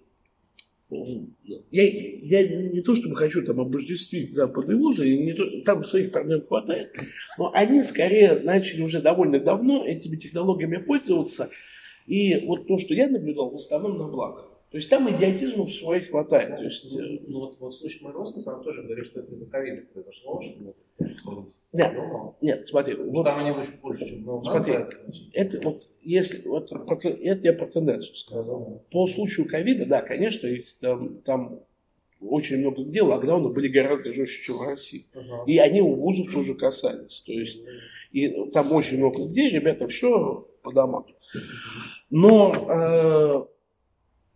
[SPEAKER 1] я, я не то чтобы хочу там обождествить западные вузы, не то, там своих проблем хватает, но они скорее начали уже довольно давно этими технологиями пользоваться. И вот то, что я наблюдал, в основном на благо. То есть там идиотизма в своих хватает. То есть,
[SPEAKER 2] ну, э, ну, вот, вот в случае моего родственника, он тоже говорит, что это из-за ковида произошло, что
[SPEAKER 1] нет, нет, смотри. Вот,
[SPEAKER 2] там они очень больше, чем ну,
[SPEAKER 1] смотри, это вот если вот это я про тенденцию сказал. По случаю ковида, да, конечно, их там, там очень много где локдауны были гораздо жестче, чем в России. Uh-huh. И они у вузов тоже касались. То есть, и там очень много где ребята все по домам. Но э,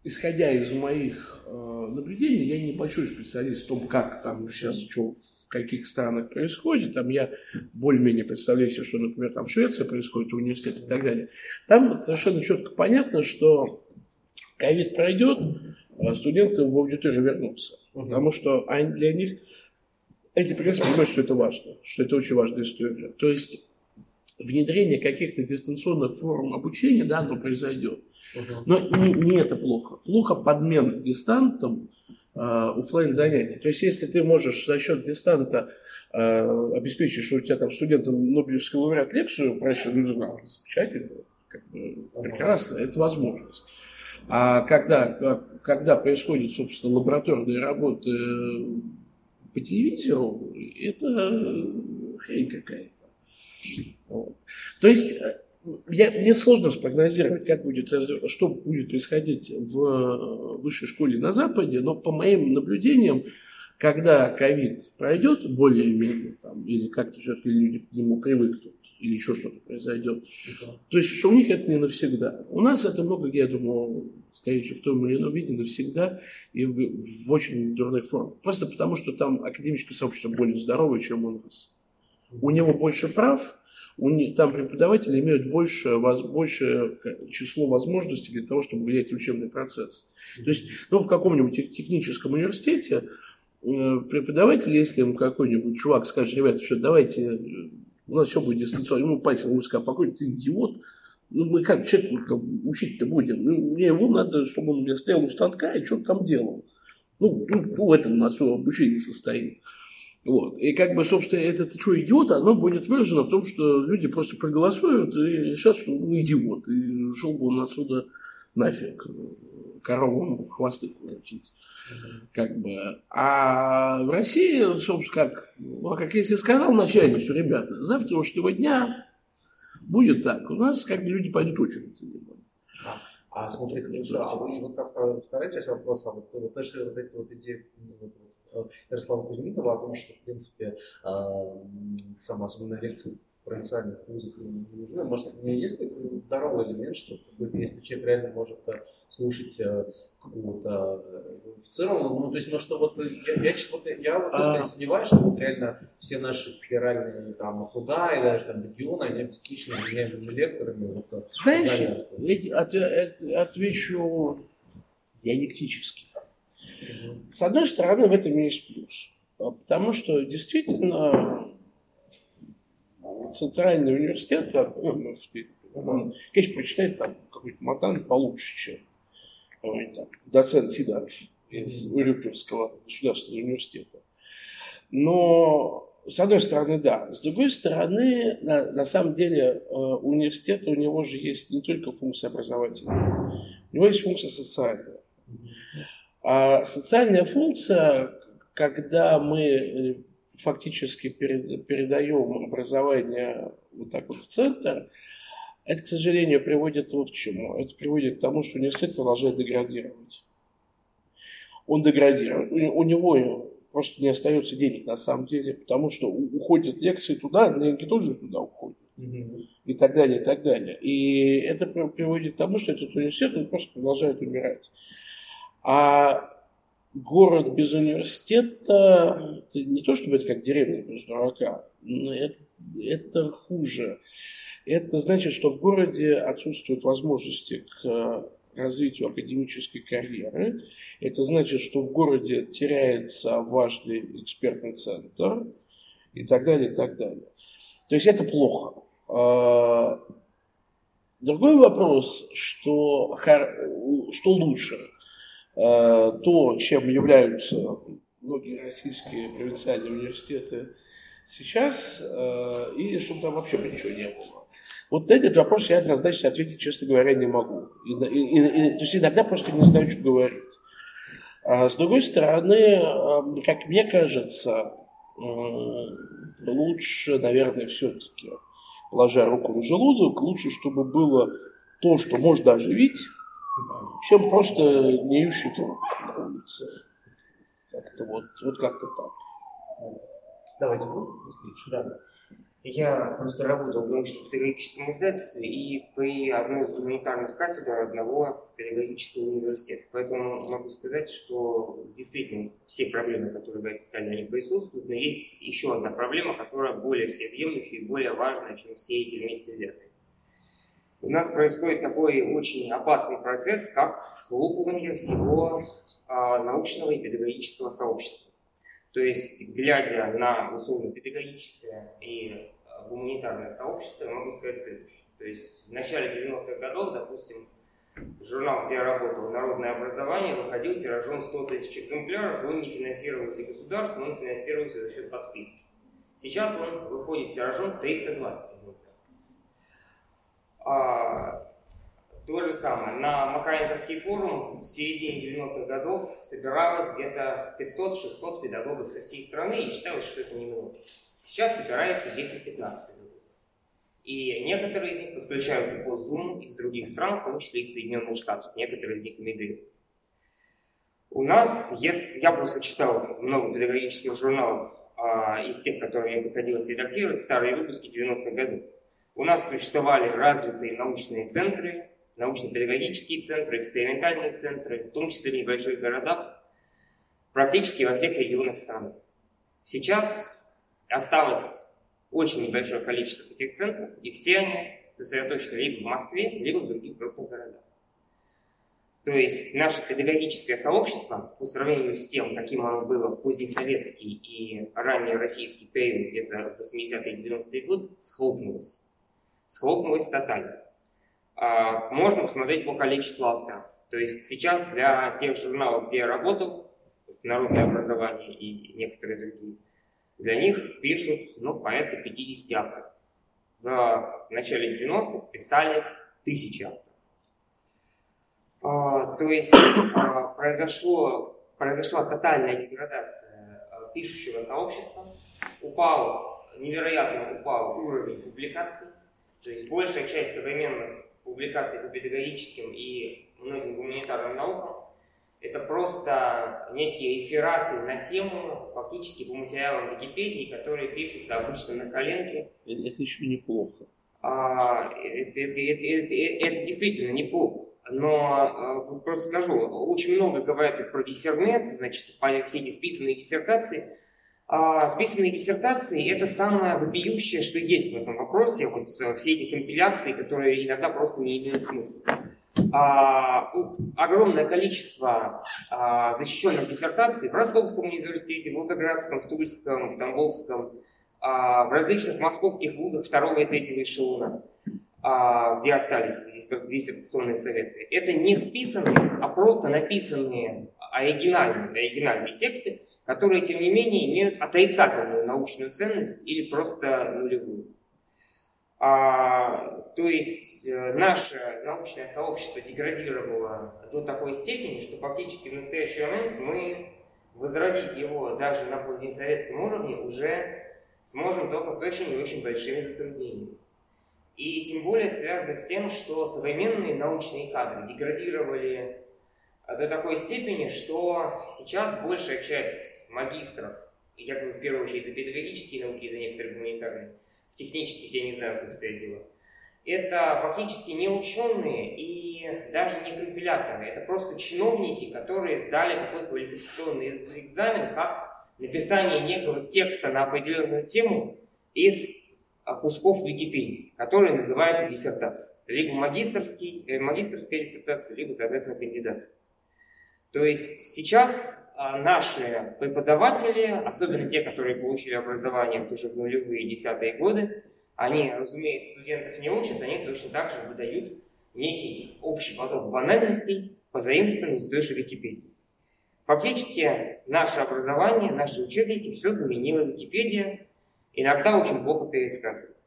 [SPEAKER 1] исходя из моих э, наблюдений, я небольшой специалист в том, как там сейчас что в каких странах происходит. Там я более-менее представляю себе, что, например, там в Швеции происходит, в университете и так далее. Там совершенно четко понятно, что ковид пройдет, а студенты в аудиторию вернутся. Потому что для них эти прекрасно понимают, что это важно, что это очень важная история. То есть внедрение каких-то дистанционных форм обучения, да, оно произойдет. Но не, не это плохо. Плохо подмен дистантом э, офлайн занятий. То есть, если ты можешь за счет дистанта э, обеспечить, что у тебя там студентам Нобелевский лауреат лекцию прочел, ну, замечательно, как бы прекрасно, это возможность. А когда, когда происходит, собственно, лабораторные работы по телевизору, это хрень какая-то. Вот. То есть я, мне сложно спрогнозировать, как будет, что будет происходить в э, высшей школе на Западе, но по моим наблюдениям, когда ковид пройдет более-менее, или как-то все-таки люди к нему привыкнут, или еще что-то произойдет, да. то есть, что у них это не навсегда. У нас это много, я думаю, скорее всего, в том или ином виде навсегда и в, в очень дурных формах. Просто потому, что там академическое сообщество более здоровое, чем у нас. У него больше прав, там преподаватели имеют больше, больше число возможностей для того, чтобы влиять на учебный процесс. То есть, ну, в каком-нибудь техническом университете э, преподаватель, если ему какой-нибудь чувак скажет, ребята, что давайте, у нас все будет дистанционно, ему пальцем будет сказать, покойник, ты идиот, ну, мы как человек учить-то будем? Ну, мне его надо, чтобы он мне стоял у станка и что-то там делал. Ну, ну, в этом у нас все обучение состоит. Вот. И как бы, собственно, этот что идиот, оно будет выражено в том, что люди просто проголосуют и решат, что ну, идиот, и шел бы он отсюда нафиг, коровам хвосты получить. Как бы. А в России, собственно, как, ну, как если сказал начальник, что, ребята, завтрашнего дня будет так, у нас как бы люди пойдут очередь занимать.
[SPEAKER 2] А смотрите, хорошо, а вы вот как вторая часть вопроса, вот, вот точно вот эти вот идеи вот, вот, Ярослава Кузьминова о том, что, в принципе, э, сама особенно лекции провинциальных вузах не нужны. Может, у меня есть какой-то здоровый элемент, что если человек реально может э, слушать э, какого-то э, в целом, ну, то есть, ну, что вот я, я, вот, я вот, а... сомневаюсь, что вот реально все наши федеральные там округа и даже там регионы, они обеспечены гениальными лекторами. Вот,
[SPEAKER 1] Знаешь, я от, от, отвечу диалектически. С одной стороны, в этом есть плюс. Потому что действительно центральный университет, он, конечно, прочитает там какой-то матан получше, чем там, доцент Сидоров из Урюпинского государственного университета. Но, с одной стороны, да. С другой стороны, на, на самом деле, э, университет, у него же есть не только функция образовательная, у него есть функция социальная. А социальная функция, когда мы э, фактически передаем образование вот так вот в центр, это, к сожалению, приводит вот к чему. Это приводит к тому, что университет продолжает деградировать. Он деградирует. У него просто не остается денег на самом деле, потому что уходят лекции туда, деньги тоже туда уходят. Mm-hmm. И так далее, и так далее. И это приводит к тому, что этот университет он просто продолжает умирать. А город без университета, это не то чтобы это как деревня без дурака, это, это хуже. Это значит, что в городе отсутствуют возможности к развитию академической карьеры. Это значит, что в городе теряется важный экспертный центр и так далее, и так далее. То есть это плохо. А, другой вопрос, что, что лучше – Э, то, чем являются многие российские провинциальные университеты сейчас, э, и чтобы там вообще ничего не было. Вот на этот вопрос я однозначно ответить, честно говоря, не могу. И, и, и, то есть иногда просто не знаю, что говорить. А с другой стороны, э, как мне кажется, лучше, наверное, все-таки, положа руку на желудок, лучше, чтобы было то, что можно оживить, чем просто гниющий труп на улице. Как-то вот, вот как-то так.
[SPEAKER 2] Давайте.
[SPEAKER 3] Да. Я просто работал в научно-педагогическом издательстве и при одной из гуманитарных кафедр одного педагогического университета. Поэтому могу сказать, что действительно все проблемы, которые вы описали, они присутствуют, но есть еще одна проблема, которая более всеобъемлющая и более важная, чем все эти вместе взятые у нас происходит такой очень опасный процесс, как схлопывание всего а, научного и педагогического сообщества. То есть, глядя на условно-педагогическое и а, гуманитарное сообщество, я могу сказать следующее. То есть, в начале 90-х годов, допустим, журнал, где я работал, «Народное образование», выходил тиражом 100 тысяч экземпляров, он не финансировался государством, он финансировался за счет подписки. Сейчас он выходит тиражом 320 экземпляров. А, то же самое. На Макаренковский форум в середине 90-х годов собиралось где-то 500-600 педагогов со всей страны и считалось, что это немного. Сейчас собирается 10-15 педагогов. И некоторые из них подключаются по Zoom из других стран, в том числе из Соединенных Штатов. Некоторые из них эмигрируют. У нас, если, я просто читал много педагогических журналов а, из тех, которые мне приходилось редактировать, старые выпуски 90-х годов. У нас существовали развитые научные центры, научно-педагогические центры, экспериментальные центры, в том числе в небольших городах, практически во всех регионах страны. Сейчас осталось очень небольшое количество таких центров, и все они сосредоточены либо в Москве, либо в других крупных городах. То есть наше педагогическое сообщество, по сравнению с тем, каким оно было в позднесоветский и ранний российский период, где-то 80-е и 90-е годы, схлопнулось схлопнулась тотально. А, можно посмотреть по количеству авторов. То есть сейчас для тех журналов, где я работал, народное образование и некоторые другие, для них пишут ну, порядка 50 авторов. В начале 90-х писали тысячи авторов. А, то есть а, произошло, произошла тотальная деградация пишущего сообщества, упал, невероятно упал уровень публикаций, то есть большая часть современных публикаций по педагогическим и многим гуманитарным наукам. Это просто некие рефераты на тему, фактически по материалам Википедии, которые пишутся обычно на коленке.
[SPEAKER 1] Это еще неплохо.
[SPEAKER 3] А, это, это, это, это, это действительно неплохо. Но а, просто скажу, очень много говорят про диссернет, значит, все эти списанные диссертации. А, списанные диссертации – это самое вопиющее, что есть в этом вопросе. Вот э, все эти компиляции, которые иногда просто не имеют смысла. А, огромное количество а, защищенных диссертаций в Ростовском университете, в Волгоградском, в Тульском, в Тамбовском, в различных московских вузах второго и третьего эшелона, где остались диссертационные советы. Это не списанные, а просто написанные оригинальные, оригинальные тексты, которые, тем не менее, имеют отрицательную научную ценность или просто нулевую. А, то есть э, наше научное сообщество деградировало до такой степени, что фактически в настоящий момент мы возродить его даже на позднесоветском уровне уже сможем только с очень и очень большими затруднениями. И тем более это связано с тем, что современные научные кадры деградировали до такой степени, что сейчас большая часть магистров, я говорю в первую очередь за педагогические науки за некоторые гуманитарные, технических я не знаю, как обстоят дела. Это фактически не ученые и даже не компиляторы. Это просто чиновники, которые сдали такой квалификационный экзамен, как написание некого текста на определенную тему из а, кусков Википедии, который называется диссертация. Либо магистрский, э, магистрская диссертация, либо, соответственно, кандидатская. То есть сейчас а, наши преподаватели, особенно те, которые получили образование тоже в нулевые десятые годы, они, разумеется, студентов не учат, они точно так же выдают некий общий поток банальностей, позаимствованный из той же Википедии. Фактически наше образование, наши учебники все заменила Википедия, иногда очень плохо пересказывает.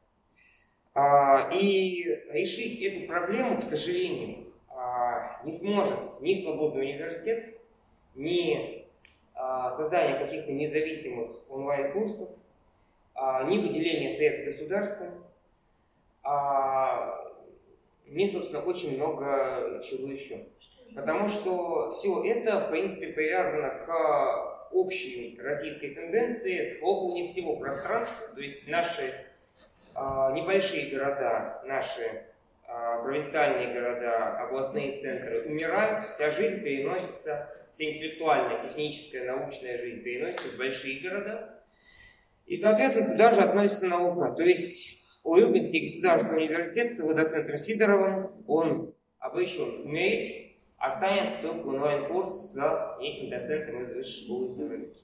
[SPEAKER 3] А, и решить эту проблему, к сожалению, не сможет ни свободный университет, ни а, создание каких-то независимых онлайн-курсов, а, ни выделение средств государства, а, ни, собственно, очень много чего еще. Потому что все это, в принципе, привязано к общей российской тенденции схлопывания всего пространства. То есть наши небольшие города, наши провинциальные города, областные центры умирают, вся жизнь переносится вся интеллектуальная, техническая, научная жизнь переносится в большие города. И, соответственно, туда же относится наука. То есть Урюпинский государственный университет с его доцентром Сидоровым, он обычно умеет, останется только онлайн-курс с неким доцентом из высшей школы экономики.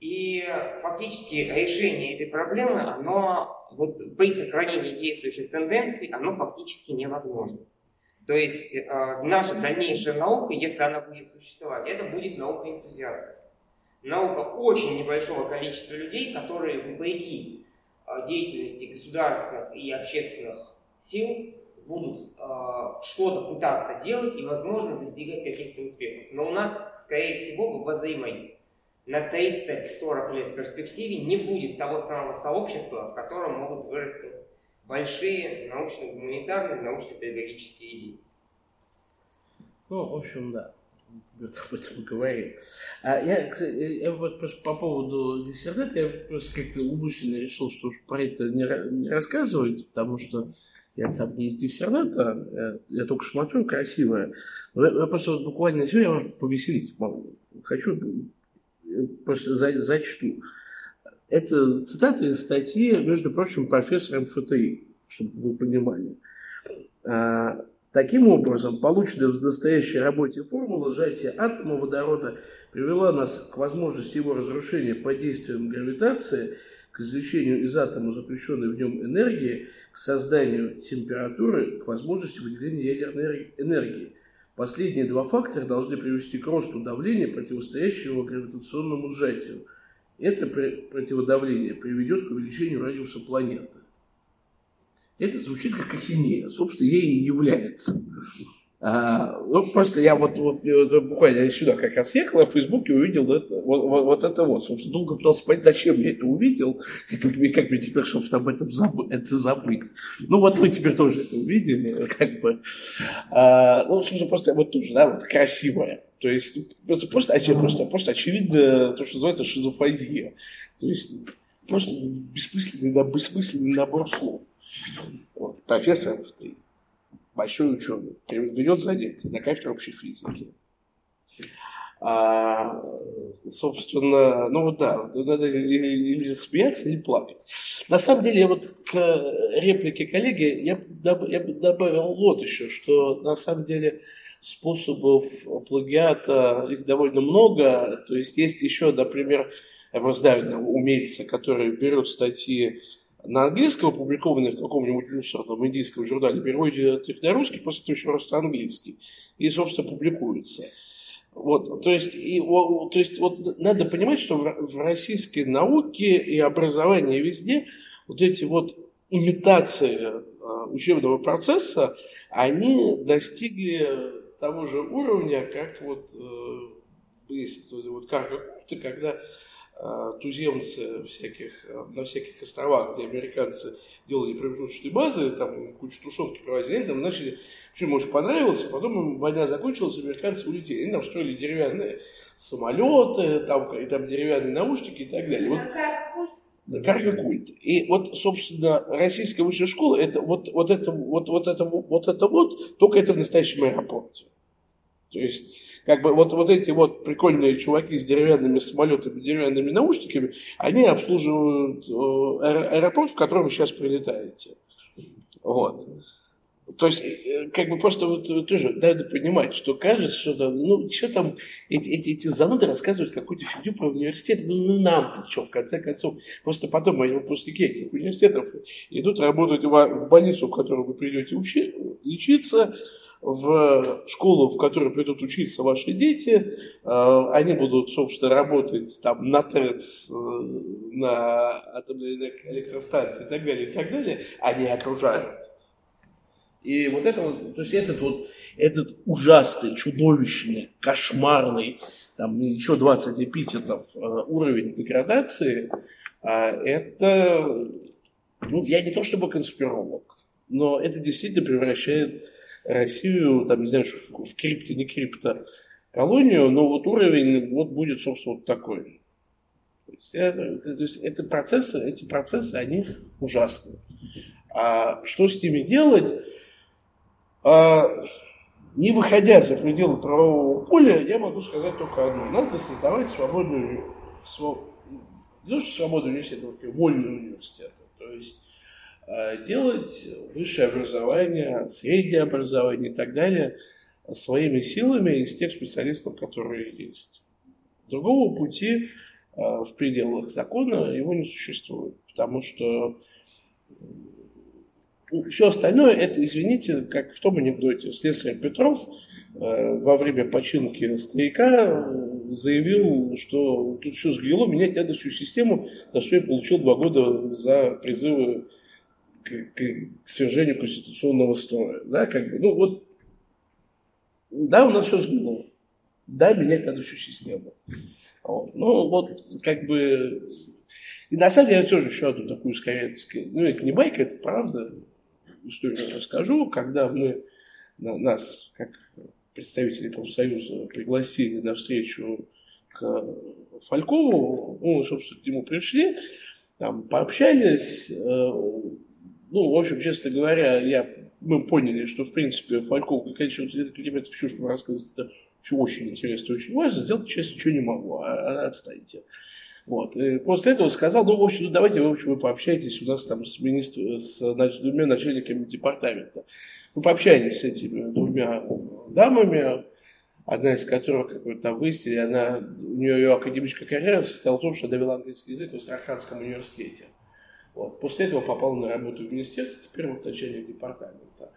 [SPEAKER 3] И фактически решение этой проблемы, оно вот при сохранении действующих тенденций, оно фактически невозможно. То есть э, наша дальнейшая наука, если она будет существовать, это будет наука энтузиастов. Наука очень небольшого количества людей, которые вопреки э, деятельности государственных и общественных сил будут э, что-то пытаться делать и, возможно, достигать каких-то успехов. Но у нас, скорее всего, в обозримой на 30-40 лет в перспективе не будет того самого сообщества, в котором могут вырасти большие научно-гуманитарные, научно-педагогические идеи.
[SPEAKER 1] Ну, в общем, да, об этом говорил. А я, кстати, я вот просто по поводу диссертата, я просто как-то умышленно решил, что уж про это не, не рассказывать, потому что я сам не из диссертата, я, я только смотрю, красивое. Я, я просто вот буквально сегодня я вас повеселить могу. Хочу зачту. Это цитата из статьи, между прочим, профессора МФТИ, чтобы вы понимали. А, таким образом, полученная в настоящей работе формула сжатия атома водорода привела нас к возможности его разрушения под действием гравитации, к извлечению из атома заключенной в нем энергии, к созданию температуры, к возможности выделения ядерной энергии. Последние два фактора должны привести к росту давления, противостоящего гравитационному сжатию – это противодавление приведет к увеличению радиуса планеты. Это звучит как ахинея, собственно, ей и является. А, ну, просто я вот, вот, вот буквально сюда как раз ехал, в Фейсбуке увидел это, вот, вот, вот это вот. Собственно, долго пытался понять, зачем я это увидел, и как, мне, как мне теперь, собственно, об этом забыть, это забыть. Ну, вот вы теперь тоже это увидели, как бы. А, ну, собственно, просто вот тоже, да, вот красивое. То есть, это просто, очевидно, просто, просто очевидно то, что называется шизофазия. То есть, просто бессмысленный, бессмысленный набор слов. Вот, профессор большой ученый, ведет занятия на кафедре общей физики. А, собственно, ну вот да, надо или смеяться, или плакать. На самом деле, вот к реплике коллеги я, бы добавил вот еще, что на самом деле способов плагиата их довольно много. То есть есть еще, например, я просто знаю умельцы, которые берут статьи на английском, опубликованные в каком-нибудь люсерном индийском журнале, переводят их на русский, после этого еще раз на английский. И, собственно, публикуются. Вот, то есть, и, то есть вот надо понимать, что в, российской науке и образовании везде вот эти вот имитации э, учебного процесса, они достигли того же уровня, как вот э, есть вот карга культа, когда туземцы всяких, э, на всяких островах, где американцы делали промежуточные базы, там кучу тушенки провозили, они там начали, им очень понравилось, потом им война закончилась, американцы улетели, они там строили деревянные самолеты, там, и там деревянные наушники и так далее. Вот, карго-культ. И вот, собственно, российская высшая школа, это вот, вот это вот, вот это вот это вот, только это в настоящем аэропорте. То есть как бы вот, вот эти вот прикольные чуваки с деревянными самолетами, деревянными наушниками, они обслуживают э, аэропорт, в котором вы сейчас прилетаете. Вот. То есть, э, как бы просто вот тоже надо понимать, что кажется, что там, ну, что там эти, эти, эти зануды рассказывают какую-то фигню про университет. Ну, ну нам-то что, в конце концов. Просто мои выпускники этих университетов идут работать в больницу, в которую вы придете учи, лечиться, в школу, в которую придут учиться ваши дети, э, они будут, собственно, работать там на ТЭЦ, э, на атомной электростанции и так далее, и так далее, они окружают. И вот это вот, то есть этот вот, этот ужасный, чудовищный, кошмарный, там еще 20 эпитетов э, уровень деградации, это, ну, я не то чтобы конспиролог, но это действительно превращает Россию, там, не знаю, в, в крипто, не крипто колонию, но вот уровень вот будет, собственно, вот такой. То есть, это, то есть это процессы, эти процессы, они ужасны. А что с ними делать? А, не выходя за пределы правового поля, я могу сказать только одно. Надо создавать свободную, своб... не свободный университет, а вольный университет. То есть делать высшее образование, среднее образование и так далее своими силами из тех специалистов, которые есть. Другого пути э, в пределах закона его не существует, потому что все остальное, это, извините, как в том анекдоте, слесарь Петров э, во время починки стояка заявил, что тут все сгнило, менять надо всю систему, за что я получил два года за призывы к, к, к свержению конституционного строя. Да, как бы, ну вот, да, у нас все сгнуло. Да, менять надо всю систему. Вот. Ну, вот, как бы... И на самом деле я тоже еще одну такую, скорее, ну, это не байка, это правда, историю расскажу, когда мы, нас, как представители профсоюза, пригласили на встречу к Фалькову, ну, собственно, к нему пришли, там пообщались, э, ну, в общем, честно говоря, я, мы поняли, что, в принципе, Фальков, конечно, ребята, все, что вы рассказываете, это все очень интересно, очень важно, сделать, честно, ничего не могу, а, а отстаньте. Вот. И после этого сказал, ну, в общем, ну, давайте, в общем, вы пообщайтесь у нас там с, министр, с двумя начальниками департамента. Мы пообщались с этими двумя дамами, одна из которых, как вы там выяснили, она, у нее ее академическая карьера состояла в том, что она вела английский язык в Астраханском университете. Вот. После этого попал на работу в министерство, теперь вот начальник департамента.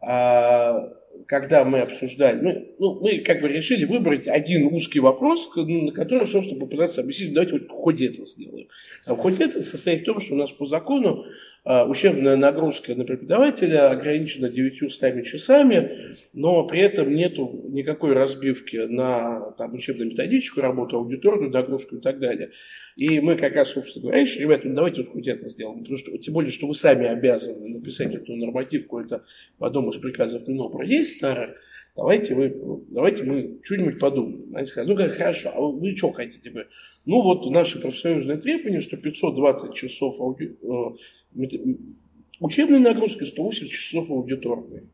[SPEAKER 1] а, когда мы обсуждали, мы, ну, мы как бы решили выбрать один узкий вопрос, на который, собственно, попытаться объяснить, давайте вот хоть это сделаем. А хоть это состоит в том, что у нас по закону а, ущербная нагрузка на преподавателя ограничена 900 часами, но при этом нет никакой разбивки на там, учебно-методическую работу, аудиторную нагрузку и так далее. И мы как раз, собственно говоря, решили, ребята, ну давайте вот хоть это сделаем. Потому что, тем более, что вы сами обязаны написать эту нормативку, это по одному из приказов Минобра есть старых, давайте, вы, давайте мы что-нибудь подумаем. Они сказали, ну как хорошо, а вы, вы что хотите? Ну вот наши профсоюзные требования, что 520 часов ауди... Э, учебной нагрузки, 180 часов аудиторной.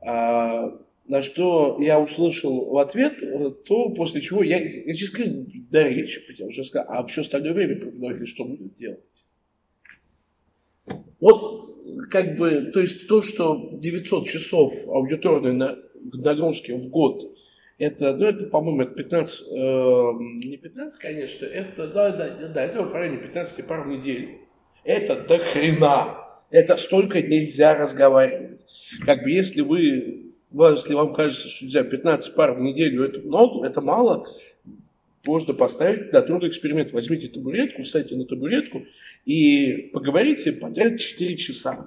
[SPEAKER 1] А, на что я услышал в ответ, э, то после чего я, я честно до речи потерял. Уже сказал, а все остальное время преподаватель что будет делать? Вот как бы, то есть то, что 900 часов аудиторной нагрузки в год, это, ну, это, по-моему, это 15, э, не 15, конечно, это, да, да, да, это в районе 15 пар в неделю. Это до хрена. Это столько нельзя разговаривать. Как бы, если вы, если вам кажется, что нельзя 15 пар в неделю, это много, это мало, можно поставить на трудный эксперимент. Возьмите табуретку, встаньте на табуретку и поговорите подряд 4 часа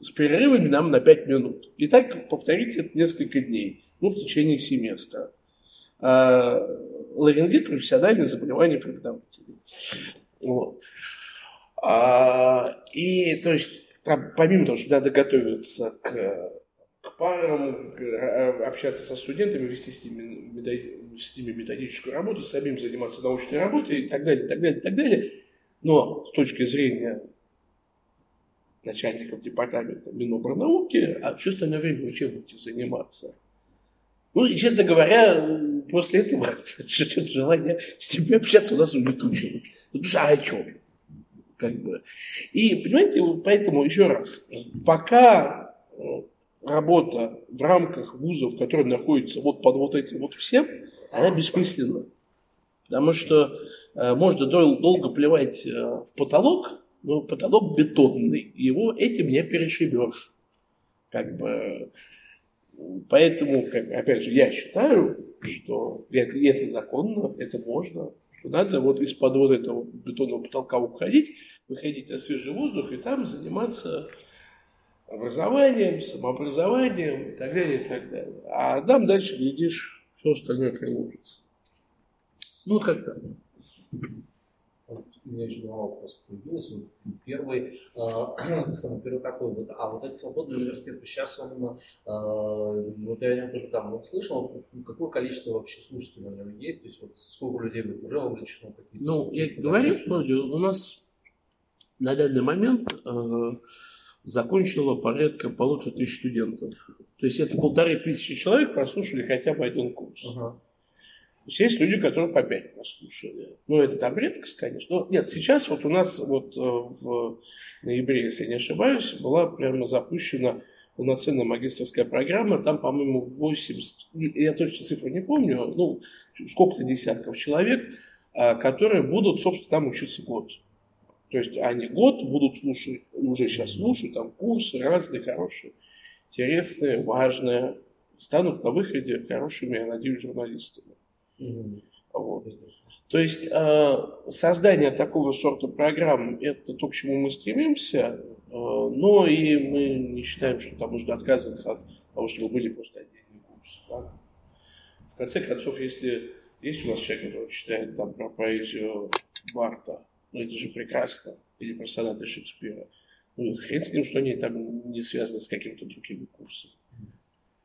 [SPEAKER 1] с перерывами нам на 5 минут. И так повторите это несколько дней, ну, в течение семестра. А, ларингит – профессиональное заболевание преподавателей. Вот. А, и, то есть, там, помимо того, что надо готовиться к парам, а, общаться со студентами, вести с ними, с ними методическую работу, самим заниматься научной работой и так далее, так далее, так далее. Но с точки зрения начальников департамента Минобрнауки, а все остальное время чем будете заниматься? Ну, и, честно говоря, после этого желание с ними общаться у нас улетучилось. Ну, а о чем? Как бы. И, понимаете, поэтому еще раз, пока э, работа в рамках вузов, которые находятся вот под вот этим вот всем, она бессмысленна. Потому что э, можно дол- долго плевать э, в потолок, но потолок бетонный, его этим не перешибешь. Как бы, поэтому, как, опять же, я считаю, что это, это законно, это можно, что надо вот из-под вот этого бетонного потолка уходить, выходить на свежий воздух и там заниматься образованием, самообразованием и так далее, и так далее. А там дальше, глядишь, все остальное приложится. Ну, как то
[SPEAKER 2] у меня еще два вопроса появилось. Первый, э, самый первый такой, вот, а вот этот свободный университет, сейчас он, э, вот я о нем тоже там слышал, какое количество вообще слушателей на нем есть, то есть вот сколько людей уже вовлечено?
[SPEAKER 1] Ну, я говорю, что у нас на данный момент э, закончило порядка полутора тысяч студентов. То есть это полторы тысячи человек прослушали хотя бы один курс. Uh-huh. есть, есть люди, которые по пять прослушали. Ну, это там редкость, конечно. Но нет, сейчас вот у нас вот э, в ноябре, если я не ошибаюсь, была прямо запущена полноценная магистрская программа. Там, по-моему, 80, я точно цифру не помню, ну, сколько-то десятков человек, а, которые будут, собственно, там учиться год. То есть они год будут слушать, уже сейчас слушают, там курсы разные, хорошие, интересные, важные, станут на выходе хорошими, я надеюсь, журналистами. Mm-hmm. Вот. То есть э, создание такого сорта программ – это то, к чему мы стремимся, э, но и мы не считаем, что там нужно отказываться от того, чтобы были просто отдельные курсы. Да? В конце концов, если есть у нас человек, который читает там про поэзию Барта, ну это же прекрасно. Или про сонаты Шекспира. Ну хрен с ним, что они там не связаны с каким-то другим курсом.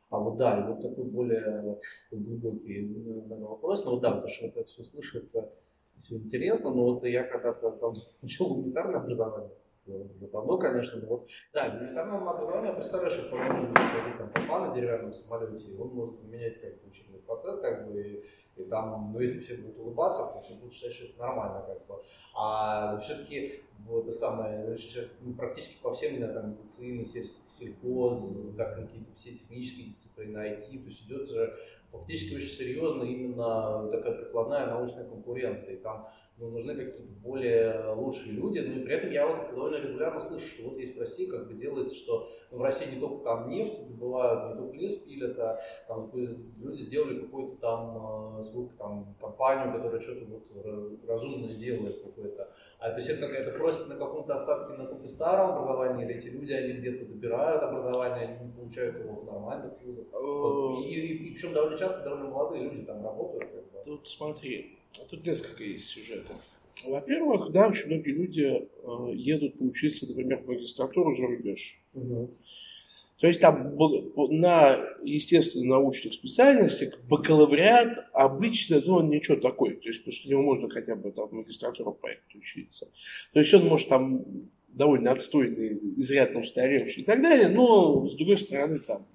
[SPEAKER 2] А вот да, вот такой более глубокий наверное, вопрос. Ну вот да, потому что это все слышу, это все интересно, но вот я когда-то там учил гуманитарное образование, уже давно, конечно, но вот, да, гуманитарное образование, представляешь, что можно посадить там папа на деревянном самолете, он может заменять как бы учебный процесс, как бы, и, и там, ну, если все будут улыбаться, то все будут считать, что это нормально, как бы. А все-таки вот это самое, ну, практически по всем именно там медицина, сельхоз, так какие-то все технические дисциплины, IT, то есть идет же фактически очень серьезно именно такая прикладная научная конкуренция. И там но нужны какие-то более лучшие люди. Но и при этом я вот довольно регулярно слышу, что вот есть в России как бы делается, что в России не только там нефть добывают, не только лес пилят, а там люди сделали какую-то там, сколько э, там, компанию, которая что-то вот разумное делает какое-то. А то есть это, это просто на каком-то остатке, на каком-то старом образовании, или эти люди, они где-то добирают образование, они не получают его в нормальных вузах. Вот. И, и, и причем довольно часто довольно молодые люди там работают. Как бы.
[SPEAKER 1] Тут смотри, тут несколько есть сюжетов. Во-первых, да, очень многие люди э, едут поучиться, например, в магистратуру за рубеж. Угу. То есть там на естественно-научных специальностях бакалавриат обычно, ну, он ничего такой. То есть, после него можно хотя бы там магистратуру проект учиться. То есть, он может там довольно отстойный, изрядно устаревший и так далее, но, с другой стороны, там,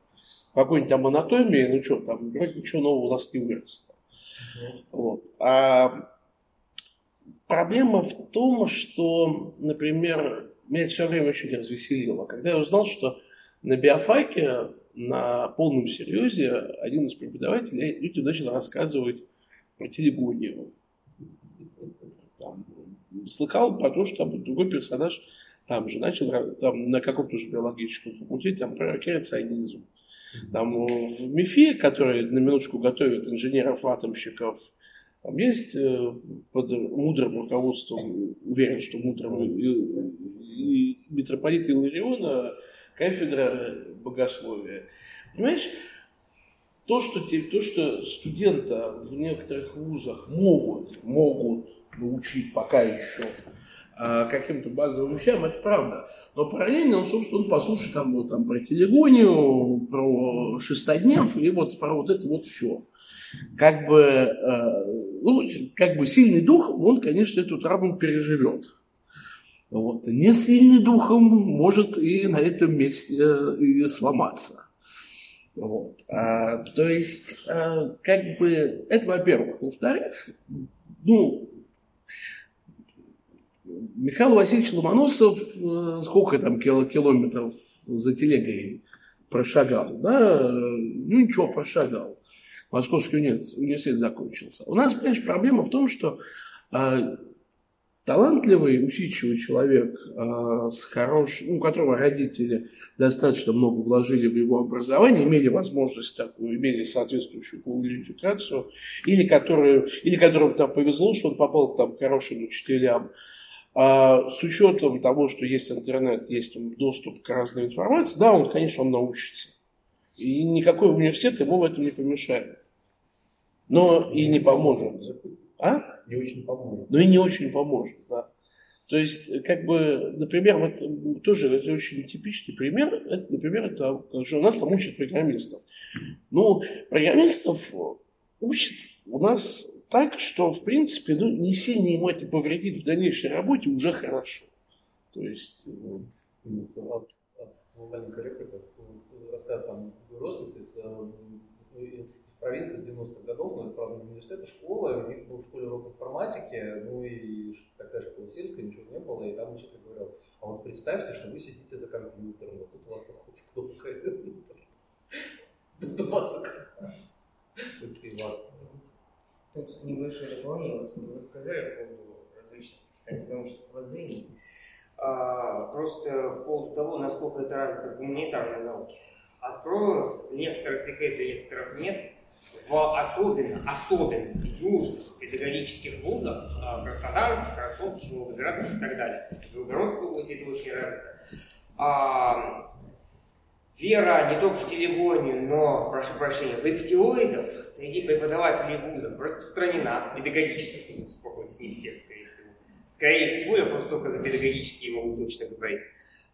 [SPEAKER 1] какой-нибудь там анатомии, ну что, там вроде ничего нового у нас не выросло. Вот. А проблема в том, что, например, меня все время очень развеселило, когда я узнал, что на биофаке на полном серьезе один из преподавателей людям начал рассказывать про телегонию. Там, слыхал про то, что там другой персонаж там же начал там, на каком-то же биологическом факультете там, про креационизм. Там в МИФИ, который на минуточку готовит инженеров-атомщиков, там есть э, под мудрым руководством, уверен, что мудрым, и, и митрополита Илариона кафедра богословия. Понимаешь, то, что, то, что студента в некоторых вузах могут, могут научить пока еще а, каким-то базовым вещам, это правда. Но параллельно он, собственно, послушает там, вот, там, про телегонию, про шестоднев и вот про вот это вот все. Как бы, э, ну, как бы сильный дух, он, конечно, эту травму переживет. Вот. Не сильный духом может и на этом месте э, и сломаться. Вот. А, то есть, а, как бы, это во-первых. Во-вторых, ну, Михаил Васильевич Ломоносов э, сколько там километров за телегой прошагал, да? Ну, ничего, прошагал. Московский университет, закончился. У нас, понимаешь, проблема в том, что а, талантливый, усидчивый человек, э, с хорошим, у которого родители достаточно много вложили в его образование, имели возможность такую, имели соответствующую квалификацию, или, которую, или которому там повезло, что он попал там, к хорошим учителям, а с учетом того, что есть интернет, есть доступ к разной информации, да, он, конечно, он научится. И никакой университет ему в этом не помешает. Но и не поможет.
[SPEAKER 2] А? Не очень поможет.
[SPEAKER 1] Ну и не очень поможет, да. То есть, как бы, например, вот тоже это очень типичный пример, это, например, это что у нас там учат программистов. Ну, программистов учат у нас так, что, в принципе, ну, не сильно ему это повредит в дальнейшей работе, уже хорошо. То есть, вот,
[SPEAKER 2] маленькая реплика, рассказ там родственницы из провинции с 90-х годов, но это, правда, не университет, а школа, у них был в школе урок информатики, ну и такая школа сельская, ничего не было, и там учитель говорил, а вот представьте, что вы сидите за компьютером, вот тут у вас находится кнопка Тут у вас
[SPEAKER 3] Тут небольшое дополнение, вот вы сказали по поводу различных научных воззрений, а, просто по поводу того, насколько это развито в гуманитарной науке. Открою некоторых секретов, некоторых нет, в особенно, особенно южных педагогических вузах, а, Краснодарских, Ростовских, Волгоградских и так далее. В Белгородской области это очень развито. А, вера не только в телегонию, но, прошу прощения, в эпитиоидов среди преподавателей вузов распространена, педагогических вузов, успокойтесь, не всех, скорее всего. Скорее всего, я просто только за педагогические могу точно говорить.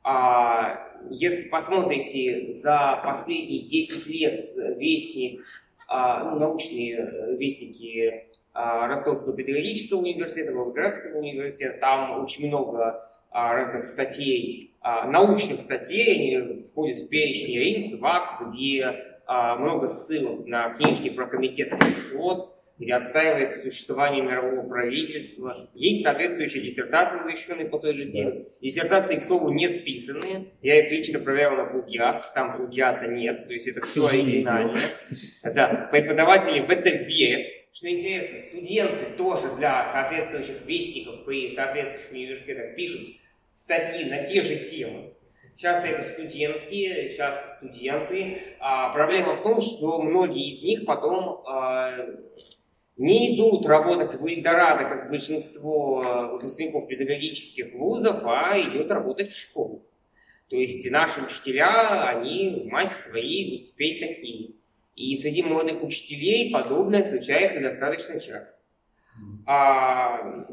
[SPEAKER 3] А, если посмотрите за последние 10 лет вестник, а, ну, научные э, вестники а, Ростовского педагогического университета, Волгоградского университета, там очень много разных статей, научных статей, они входят в перечень РИНС, ВАК, где много ссылок на книжки про комитет 300, где отстаивается существование мирового правительства. Есть соответствующие диссертации, защищенные по той же теме. Диссертации, к слову, не списанные. Я их лично проверял на плагиат. Там плагиата нет, то есть это все оригинальное. Да. Преподаватели в это верят, Что интересно, студенты тоже для соответствующих вестников при соответствующих университетах пишут статьи на те же темы. Часто это студентки, часто студенты. А проблема в том, что многие из них потом а, не идут работать в Эльдорадо, как большинство а, выпускников педагогических вузов, а идет работать в школу. То есть наши учителя, они в массе своей теперь такие. И среди молодых учителей подобное случается достаточно часто. А,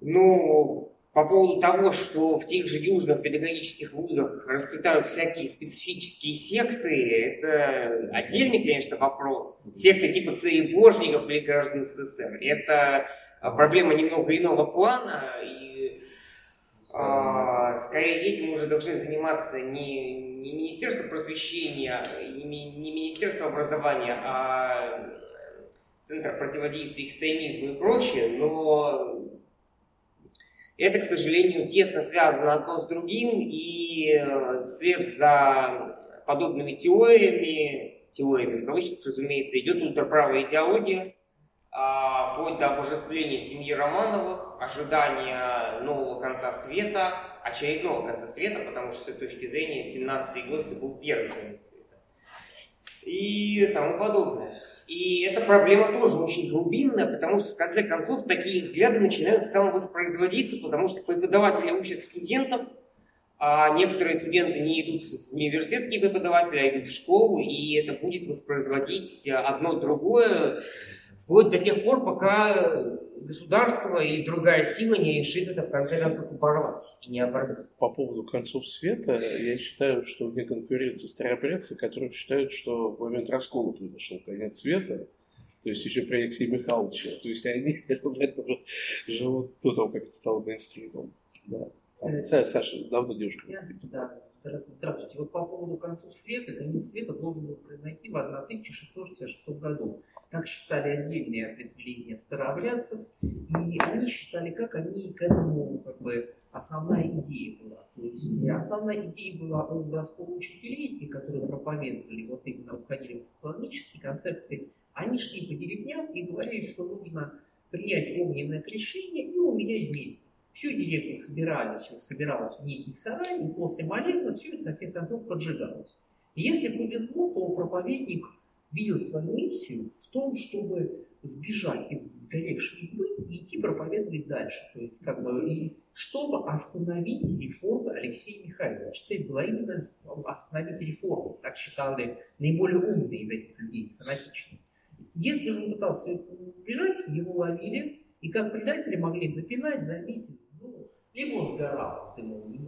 [SPEAKER 3] ну, по поводу того, что в тех же южных педагогических вузах расцветают всякие специфические секты, это отдельный, конечно, вопрос. Секты типа цаrebожников или граждан СССР. Это проблема немного иного плана, и а, скорее этим уже должны заниматься не, не Министерство просвещения, не, не Министерство образования, а Центр противодействия экстремизму и прочее, но это, к сожалению, тесно связано одно с другим, и э, вслед за подобными теориями, теориями в кавычках, разумеется, идет ультраправая идеология, а, вплоть до обожествления семьи Романовых, ожидания нового конца света, очередного конца света, потому что с этой точки зрения 17-й год это был первый конец света. И тому подобное. И эта проблема тоже очень глубинная, потому что в конце концов такие взгляды начинают самовоспроизводиться, потому что преподаватели учат студентов, а некоторые студенты не идут в университетские преподаватели, а идут в школу, и это будет воспроизводить одно другое, вплоть до тех пор, пока государство или другая сила не решит это в конце концов упорвать и не оборвать.
[SPEAKER 1] По поводу концов света, я считаю, что вне конкуренции старообрядцы, которые считают, что в момент раскола произошел конец света, то есть еще при Алексее Михайловиче, то есть они в этом живут до того, как это стало мейнстримом. Да. А, Саша, давно девушка.
[SPEAKER 4] Да, здравствуйте. Вот по поводу концов света, конец света должен был произойти в 1666 году. Так считали отдельные ответвления старообрядцев, и они считали, как они к этому, как бы, основная идея была. То есть основная идея была у раскола учителей, те, которые проповедовали, вот именно уходили в социологические концепции, они шли по деревням и говорили, что нужно принять огненное крещение и умереть вместе. Всю деревню собирались, собиралась в некий сарай, и после молитвы все это, со всех концов, поджигалось. если повезло, то проповедник видел свою миссию в том, чтобы сбежать из сгоревшей избы и идти проповедовать дальше. То есть, как бы, и чтобы остановить реформы Алексея Михайловича. Цель была именно остановить реформу. Так считали наиболее умные из этих людей, фанатичные. Если же он пытался бежать, его ловили, и как предатели могли запинать, забить, ну, либо он сгорал в дыму, не.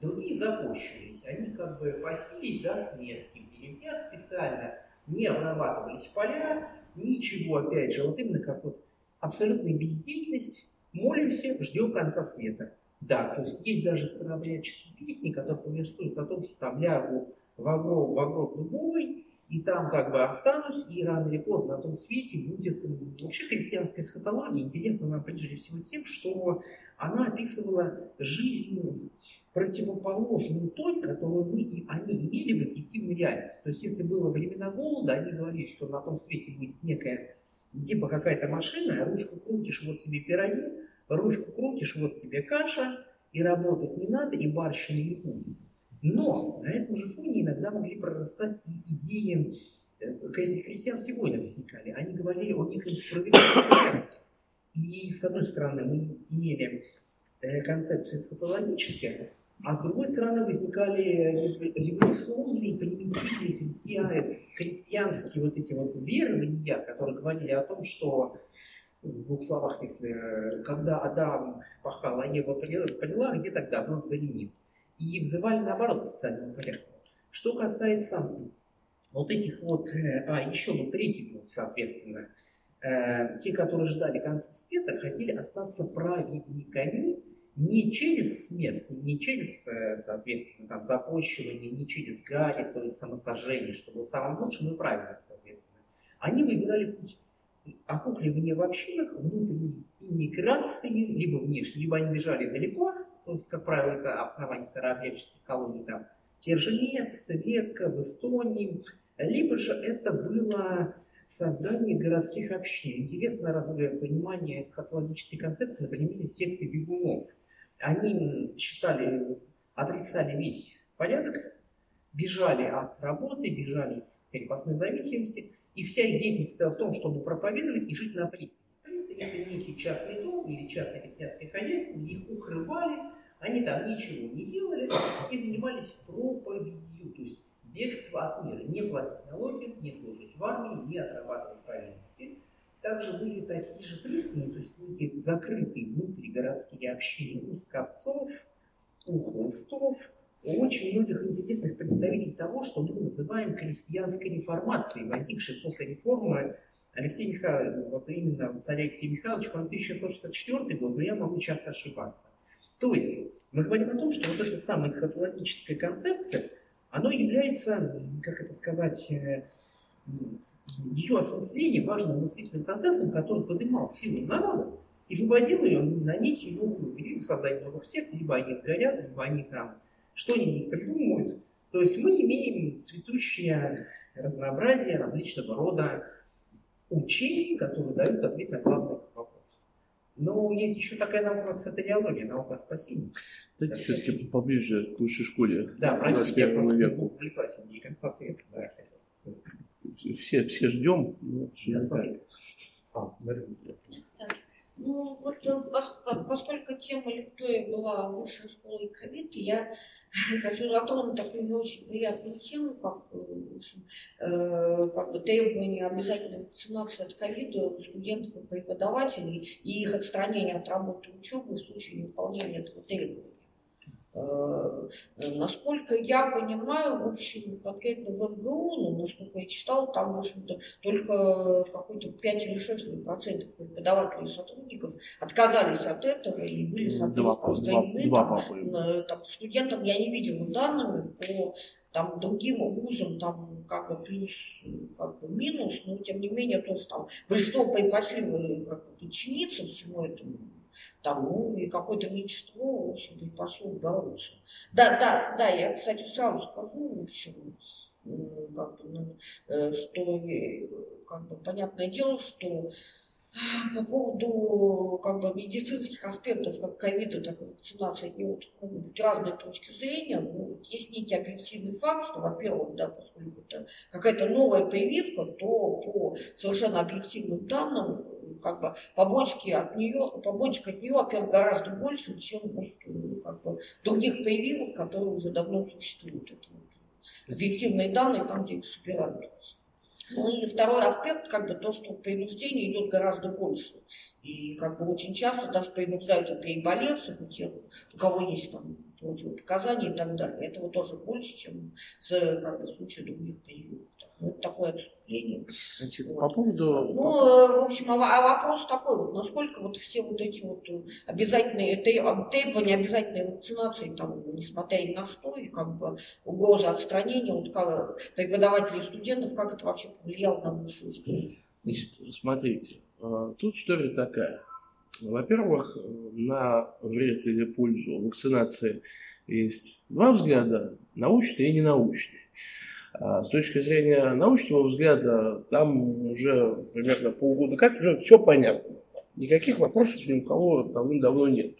[SPEAKER 4] Другие запущивались, они как бы постились до смерти в деревнях специально, не обрабатывались поля, ничего, опять же, вот именно как вот абсолютная бездеятельность, молимся, ждем конца света. Да, то есть есть даже старообрядческие песни, которые повествуют о том, что там лягу в гроб дубовый, и там как бы останусь, и рано или поздно на том свете будет... Вообще христианская эсхатология интересна нам прежде всего тем, что она описывала жизнь противоположную той, которую мы, они имели в объективной реальности. То есть если было времена голода, они говорили, что на том свете будет некая, типа какая-то машина, ручку крутишь, вот тебе пироги, ручку крутишь, вот тебе каша, и работать не надо, и барщины не будет. Но на этом же фоне иногда могли прорастать и идеи, э, крестьянские войны возникали. Они говорили о некой справедливости. И с одной стороны мы имели э, концепции сатологические, а с другой стороны возникали революционные, примитивные христиане, крестьянские вот эти вот верования, которые говорили о том, что в двух словах, если э, когда Адам пахал, а Ева прила, где тогда был дворянин и взывали наоборот к социальному. Что касается вот этих вот, э, а еще был третий пункт, соответственно, э, те, которые ждали конца света, хотели остаться праведниками не через смерть, не через, э, соответственно, там, запощивание, не через гари, то есть самосожжение, что было самым лучшим и правильным, соответственно. Они выбирали путь окукливания в общинах, внутренней иммиграции, либо внешней, либо они бежали далеко, то есть, как правило, это основание сырообъятческих колоний, там, Терженец, Ветка в Эстонии, либо же это было создание городских общин. Интересно разве понимание эсхатологической концепции примере секты бегунов. Они считали, отрицали весь порядок, бежали от работы, бежали из крепостной зависимости, и вся их деятельность состояла в том, чтобы проповедовать и жить на пристани. Это некий частный дом или частное крестьянское хозяйство, где их укрывали, они там ничего не делали и занимались проповедью, то есть бегство от мира, не платить налоги, не служить в армии, не отрабатывать повинности. Также были такие же пристани, то есть некие закрытые внутригородские общины у скопцов, у хлыстов, у очень многих интересных представителей того, что мы называем крестьянской реформацией, возникшей после реформы Алексея Михайловича, вот именно царя Алексея Михайловича, по 1664 год, но я могу сейчас ошибаться. То есть мы говорим о том, что вот эта самая эсхатологическая концепция, она является, как это сказать, э, ее осмысление важным мыслительным процессом, который поднимал силу народа и выводил ее на некий новую, либо создание новых сект, либо они сгорят, либо они там что-нибудь придумают. То есть мы имеем цветущее разнообразие различного рода учений, которые дают ответ на главный вопрос. Но есть еще такая наука, как сатариология, наука спасения.
[SPEAKER 1] Давайте все-таки поближе к высшей школе.
[SPEAKER 4] Да, простите, я просто веку. увлеклась не конца света. Да.
[SPEAKER 1] Все, все ждем.
[SPEAKER 4] Конца света.
[SPEAKER 5] А, ну, вот э, поскольку тема лектория была высшей школы ковид, я хочу затронуть такую не очень приятную тему, как, э, общем, э, как бы требование обязательной вакцинации от ковида студентов и преподавателей и их отстранения от работы учебы в случае невыполнения этого требования. Э, насколько я понимаю, в общем, конкретно в МГУ, ну, насколько я читал, там, в общем-то, только какой-то 5 или 6 процентов преподавателей и сотрудников отказались от этого и были, два, там, там, студентам я не видела данными по там другим вузам там как бы плюс, как бы минус, но тем не менее то, что там большинство предпочли как бы подчиниться всему этому там, ну, и какое-то меньшинство, в общем-то, пошло бороться. Да, да, да, я, кстати, сразу скажу, в общем, как бы, ну, э, что, как бы, понятное дело, что по поводу как бы, медицинских аспектов как ковида, так и вакцинации, они вот, могут разные точки зрения. Но есть некий объективный факт, что, во-первых, да, поскольку это какая-то новая прививка, то по совершенно объективным данным как бы побочки от нее, побочек от нее, во-первых, гораздо больше, чем вот, как бы, других прививок, которые уже давно существуют. Это вот, объективные данные там, где их собирают. Ну и второй аспект, как бы то, что принуждение идет гораздо больше. И как бы очень часто даже принуждают и переболевших, и тех, у кого есть там противопоказания и так далее. Этого тоже больше, чем в, как бы, случае других прививок. Вот такое отступление.
[SPEAKER 1] Значит, вот. По поводу...
[SPEAKER 5] Ну, э, в общем, а, а вопрос такой, вот, насколько вот все вот эти вот обязательные требования обязательной вакцинации, там, несмотря ни на что, и как бы угроза отстранения, вот как преподавателей и студентов, как это вообще повлияло на высшую школу?
[SPEAKER 1] Значит, смотрите, э, тут история такая. Во-первых, на вред или пользу вакцинации есть два взгляда, научный и ненаучный. А с точки зрения научного взгляда, там уже примерно полгода как уже все понятно. Никаких вопросов ни у кого давным-давно нет.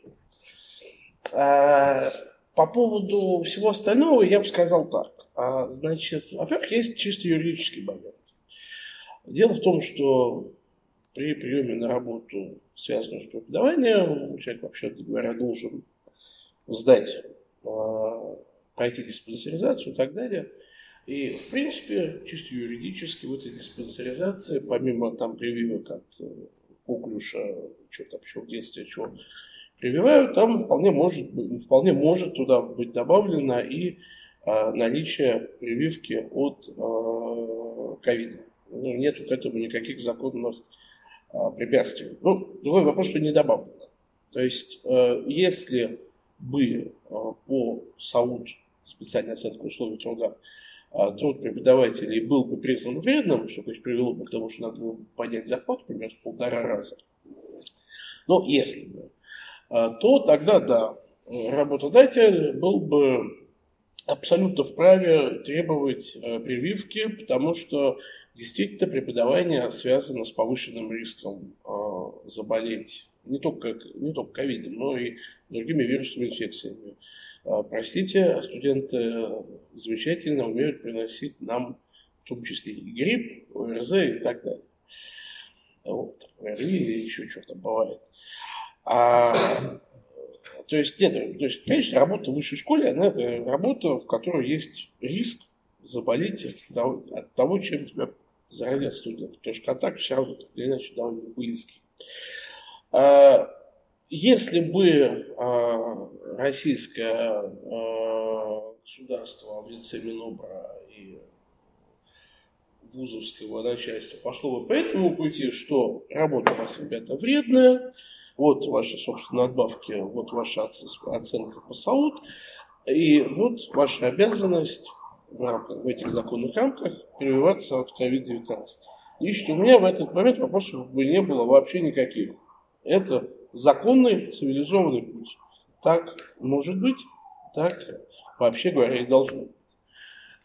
[SPEAKER 1] А по поводу всего остального я бы сказал так. А, значит, во-первых, есть чисто юридический момент. Дело в том, что при приеме на работу, связанную с преподаванием, человек, вообще говоря, должен сдать, а, пройти диспансеризацию и так далее – и, в принципе, чисто юридически в этой диспансеризации, помимо там прививок от э, коклюша, что там еще в детстве, что прививают, там вполне может, вполне может туда быть добавлено и а, наличие прививки от а, ковида. Ну, нету к этому никаких законных а, препятствий. Ну, другой вопрос, что не добавлено. То есть, а, если бы а, по САУД, специальной оценке условий труда, а, труд преподавателей был бы признан вредным, что конечно, привело бы к тому, что надо было бы поднять зарплату примерно в полтора раза. Но если бы, а, то тогда да, работодатель был бы абсолютно вправе требовать э, прививки, потому что действительно преподавание связано с повышенным риском э, заболеть не только, не только ковидом, но и другими вирусными инфекциями. Э, простите, студенты замечательно умеют приносить нам в том числе и грипп, ОРЗ и так далее. Вот, ОРВИ или еще что-то бывает. А то есть, нет, то есть, конечно, работа в высшей школе, она это работа, в которой есть риск заболеть от того, от того чем тебя заразят студенты. Потому что контакт все равно так или иначе довольно близкий. А, если бы а, российское а, государство в лице Минобра и вузовского начальства пошло бы по этому пути, что работа у вас, ребята, вредная, вот ваши, собственно, надбавки, вот ваша оценка по САУД, и вот ваша обязанность в, рамках, в этих законных рамках прививаться от COVID-19. Лично у меня в этот момент вопросов бы не было вообще никаких. Это законный, цивилизованный путь. Так может быть, так вообще говоря и должно.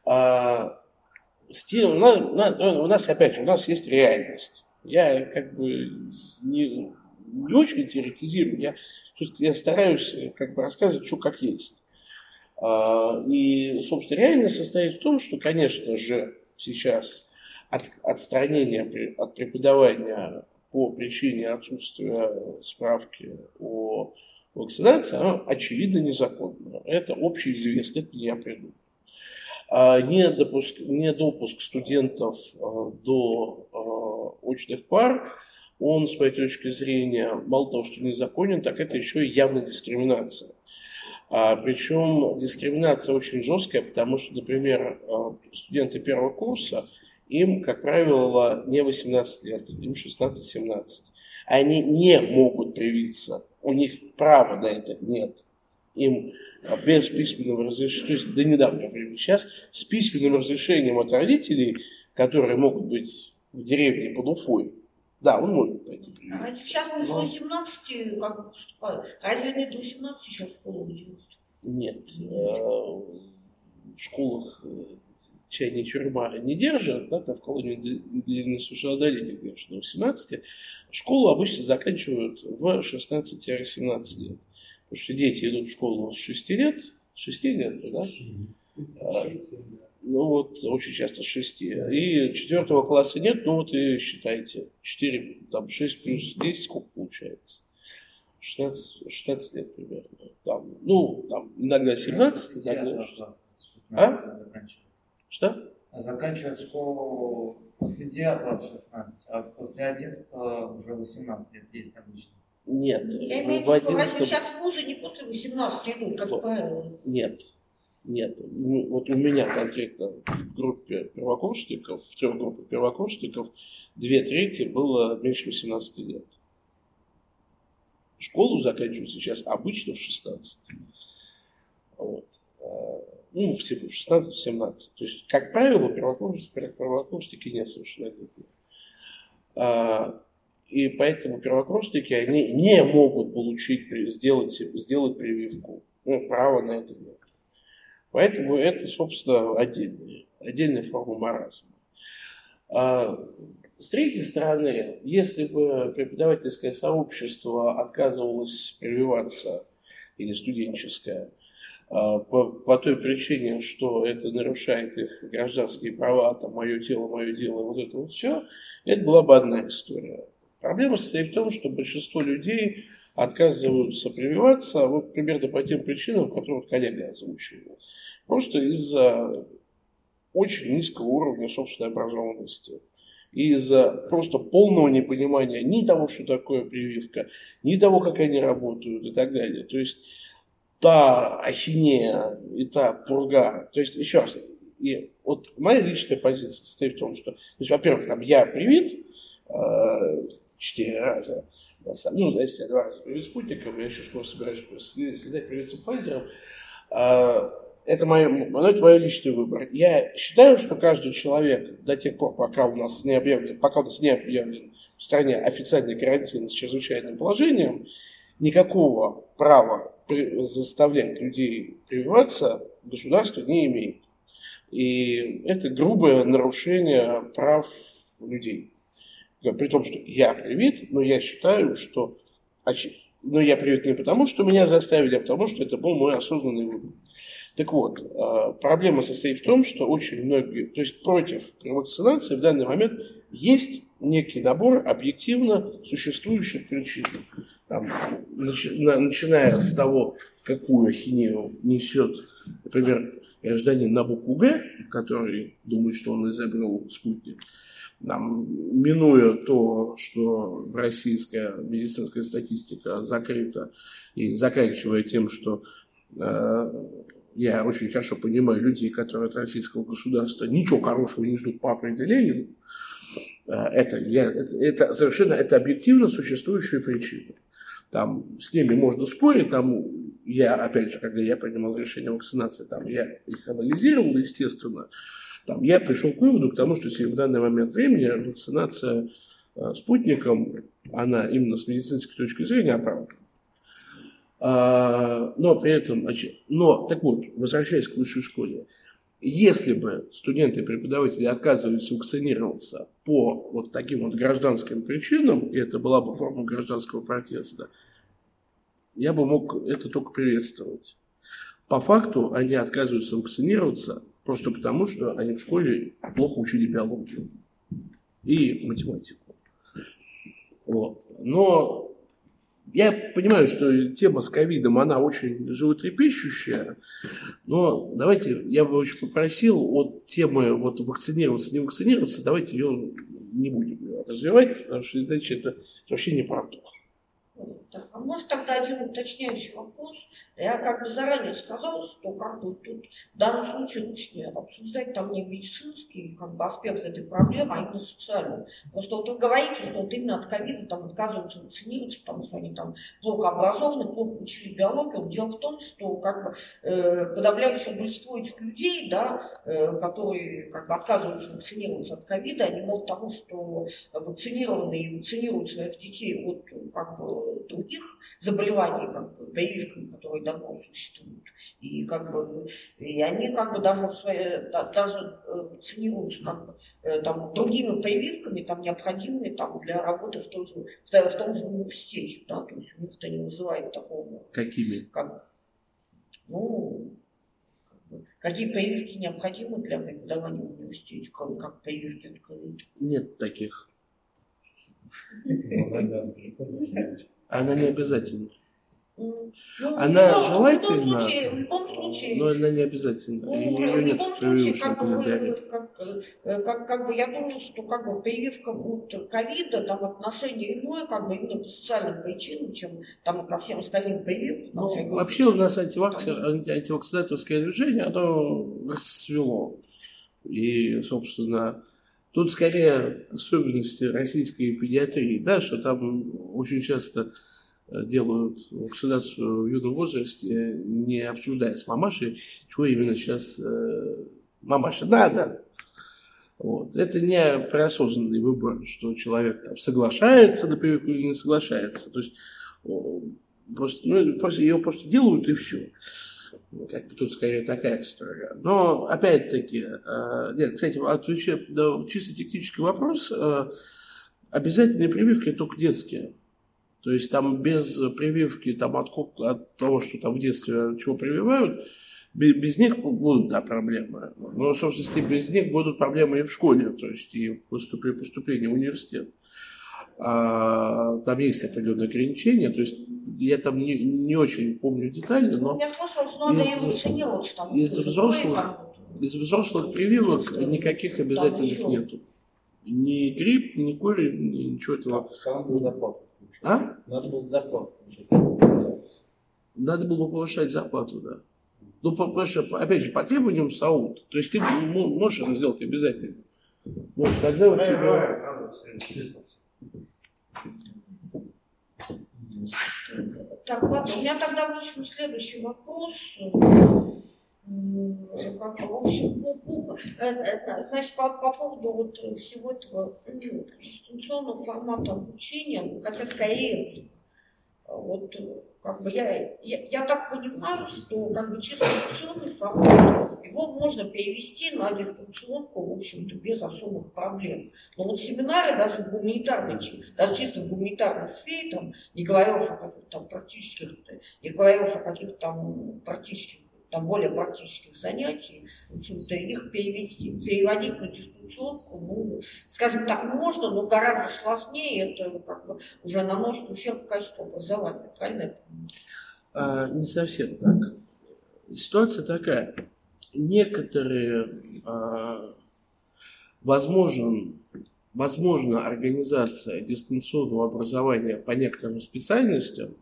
[SPEAKER 1] А, у, нас, у нас, опять же, у нас есть реальность. Я как бы не, не очень теоретизирую, я, я стараюсь как бы рассказывать, что как есть. А, и, собственно, реальность состоит в том, что, конечно же, сейчас от, отстранение от преподавания по причине отсутствия справки о вакцинации, оно очевидно незаконно. Это общеизвестно, это не я придумал. А недопуск, недопуск студентов а, до а, очных пар он, с моей точки зрения, мало того, что незаконен, так это еще и явная дискриминация. Причем дискриминация очень жесткая, потому что, например, студенты первого курса, им, как правило, не 18 лет, им 16-17. Они не могут привиться, у них права на это нет. Им а, без письменного разрешения, то есть до недавнего времени, сейчас с письменным разрешением от родителей, которые могут быть в деревне под Уфой, да, он может пойти.
[SPEAKER 5] А сейчас мы с 18 как бы поступаем. Разве нет до 18 сейчас в школу где
[SPEAKER 1] Нет. Э, в школах чайная тюрьма не держат, да, там в колонии для несовершеннолетних, конечно, до 18. Школу обычно заканчивают в 16-17 лет. Потому что дети идут в школу с 6 лет, 6 лет, да? Ну вот, очень часто с 6. И четвертого класса нет, ну вот и считайте. 4, там 6 плюс 10, сколько получается? 16, 16 лет примерно. Там, ну, там иногда 17, иногда 16. А? Что?
[SPEAKER 6] Заканчивать школу после 9 в 16, а после 11 уже 18 лет есть обычно.
[SPEAKER 1] Нет.
[SPEAKER 5] Я имею в виду, что разве сейчас вузы не после 18 идут, как правило?
[SPEAKER 1] Нет. Нет, ну, вот у меня конкретно в группе первокурсников, в трех группах первокурсников, две трети было меньше 18 лет. Школу заканчивают сейчас обычно в 16. Вот. Ну, всего 16-17. То есть, как правило, первокурсники, первокурсники несовершеннолетние. А, и поэтому первокурсники, они не могут получить, сделать, сделать прививку. Ну, права на это нет. Поэтому это, собственно, отдельная, отдельная форма маразма. А с третьей стороны, если бы преподавательское сообщество отказывалось прививаться, или студенческое, по, по той причине, что это нарушает их гражданские права, там, мое тело, мое дело, вот это вот все, это была бы одна история. Проблема состоит в том, что большинство людей отказываются прививаться вот примерно по тем причинам, которые вот коллега озвучивал. Просто из-за очень низкого уровня собственной образованности. Из-за просто полного непонимания ни того, что такое прививка, ни того, как они работают и так далее. То есть та ахинея и та пурга. То есть, еще раз, и вот моя личная позиция состоит в том, что, то есть, во-первых, там я привит э, четыре раза, ну, если я два раза привит спутником, я еще скоро собираюсь следать привиться Pfizer, э, это, мое, ну, это мой личный выбор. Я считаю, что каждый человек до тех пор, пока у нас не объявлен, пока у нас не объявлен в стране официальный карантин с чрезвычайным положением, никакого права заставлять людей прививаться государство не имеет. И это грубое нарушение прав людей. При том, что я привит, но я считаю, что... Но я привит не потому, что меня заставили, а потому, что это был мой осознанный выбор. Так вот, а, проблема состоит в том, что очень многие, то есть против вакцинации в данный момент есть некий набор объективно существующих причин. Там, начиная с того, какую ахинею несет, например, гражданин Г, который думает, что он изобрел спутник, там, минуя то, что российская медицинская статистика закрыта, и заканчивая тем, что э, я очень хорошо понимаю людей, которые от российского государства ничего хорошего не ждут по определению, э, это, я, это, это совершенно это объективно существующие причины. Там с ними можно спорить, там я, опять же, когда я принимал решение о вакцинации, там я их анализировал, естественно, там я пришел к выводу, к тому, что в данный момент времени вакцинация э, спутником, она именно с медицинской точки зрения оправдана. А, но при этом, но, так вот, возвращаясь к высшей школе, если бы студенты и преподаватели отказывались вакцинироваться по вот таким вот гражданским причинам, и это была бы форма гражданского протеста, я бы мог это только приветствовать. По факту они отказываются вакцинироваться просто потому, что они в школе плохо учили биологию и математику. Вот. Но я понимаю, что тема с ковидом, она очень животрепещущая, но давайте, я бы очень попросил от темы вот вакцинироваться, не вакцинироваться, давайте ее не будем развивать, потому что иначе это вообще не про то.
[SPEAKER 5] Так, а может тогда один уточняющий вопрос? Я как бы заранее сказал, что как бы тут в данном случае лучше не обсуждать там не медицинский как бы, аспект этой проблемы, а именно социальный. Просто вот вы говорите, что вот именно от ковида там отказываются вакцинироваться, потому что они там плохо образованы, плохо учили биологию. Дело в том, что как бы э, подавляющее большинство этих людей, да, э, которые как бы отказываются вакцинироваться от ковида, они мол того, что вакцинированные вакцинируют своих детей от как бы других заболеваний, как бы прививками, которые давно существуют. И, как бы, и они как бы даже, в своей, да, даже вакцинируются э, как бы, э, там, другими прививками, там, необходимыми там, для работы в, той же, в, в том же университете. Да? То есть у них это не вызывает такого...
[SPEAKER 1] Какими?
[SPEAKER 5] Как, ну, Какие прививки необходимы для преподавания в университете, кроме как прививки от ковида?
[SPEAKER 1] Нет таких. Она не обязательна.
[SPEAKER 5] Ну,
[SPEAKER 1] она
[SPEAKER 5] в любом,
[SPEAKER 1] желательна,
[SPEAKER 5] в любом случае, в любом случае,
[SPEAKER 1] но она не обязательна.
[SPEAKER 5] ну,
[SPEAKER 1] Ее
[SPEAKER 5] в
[SPEAKER 1] нет в
[SPEAKER 5] случае,
[SPEAKER 1] прививочном
[SPEAKER 5] как бы,
[SPEAKER 1] календаре.
[SPEAKER 5] как, э, как, как бы я думаю, что как бы прививка от ковида, там отношение иное, как бы именно по социальным причинам, чем там ко всем остальным прививкам.
[SPEAKER 1] Ну,
[SPEAKER 5] говорю,
[SPEAKER 1] вообще у нас антиваксер, анти- антивакцинаторское движение, оно расцвело. И, собственно, тут скорее особенности российской педиатрии, да, что там очень часто э, делают вакцинацию в юном возрасте, не обсуждая с мамашей, чего именно сейчас э, мамаша надо. Вот. Это не преосознанный выбор, что человек там, соглашается на прививку или не соглашается. То есть просто, ну, просто ее просто делают и все. Как бы тут скорее такая история. Но опять-таки, э, нет, кстати, отвечая на чисто технический вопрос, э, обязательные прививки только детские. То есть там без прививки, там от, от того, что там в детстве чего прививают, бе- без них будут, да, проблемы. Но, собственно, без них будут проблемы и в школе, то есть и при поступлении в университет. А, там есть определенные ограничения, то есть я там не, не очень помню детали, но
[SPEAKER 5] Я слышала, что надо
[SPEAKER 1] из-
[SPEAKER 5] там.
[SPEAKER 1] из взрослых-
[SPEAKER 5] там,
[SPEAKER 1] из взрослых прививок никаких обязательных
[SPEAKER 5] еще.
[SPEAKER 1] нету. Ни грипп, ни кори, ни ничего этого.
[SPEAKER 2] Там был зарплату.
[SPEAKER 1] А?
[SPEAKER 2] Надо было зарплату. получать.
[SPEAKER 1] Надо было повышать зарплату, да. Ну, по- опять же, по требованиям САУД. То есть ты можешь это сделать обязательно. Вот, тогда у тебя...
[SPEAKER 5] Так, ладно, у меня тогда, в общем, следующий вопрос. Как В общем, по- по- э, э, значит, по, по поводу вот всего этого дистанционного формата обучения, хотя скорее, вот э, как бы я, я, я так понимаю, что как бы чисто лекционный формат, его можно перевести на дистанционку, в общем-то, без особых проблем. Но вот семинары даже в гуманитарной, даже чисто в гуманитарной сфере, там, не говоря уж о каких-то там практических, не говоря уж о каких-то там практических там более практических занятий, в общем-то, их перевести, переводить на дистанционку, ну, скажем так, можно, но гораздо сложнее, это как бы уже наносит ущерб качеству образования, правильно
[SPEAKER 1] а, Не совсем так. Ситуация такая. Некоторые, а, возможно, возможно, организация дистанционного образования по некоторым специальностям,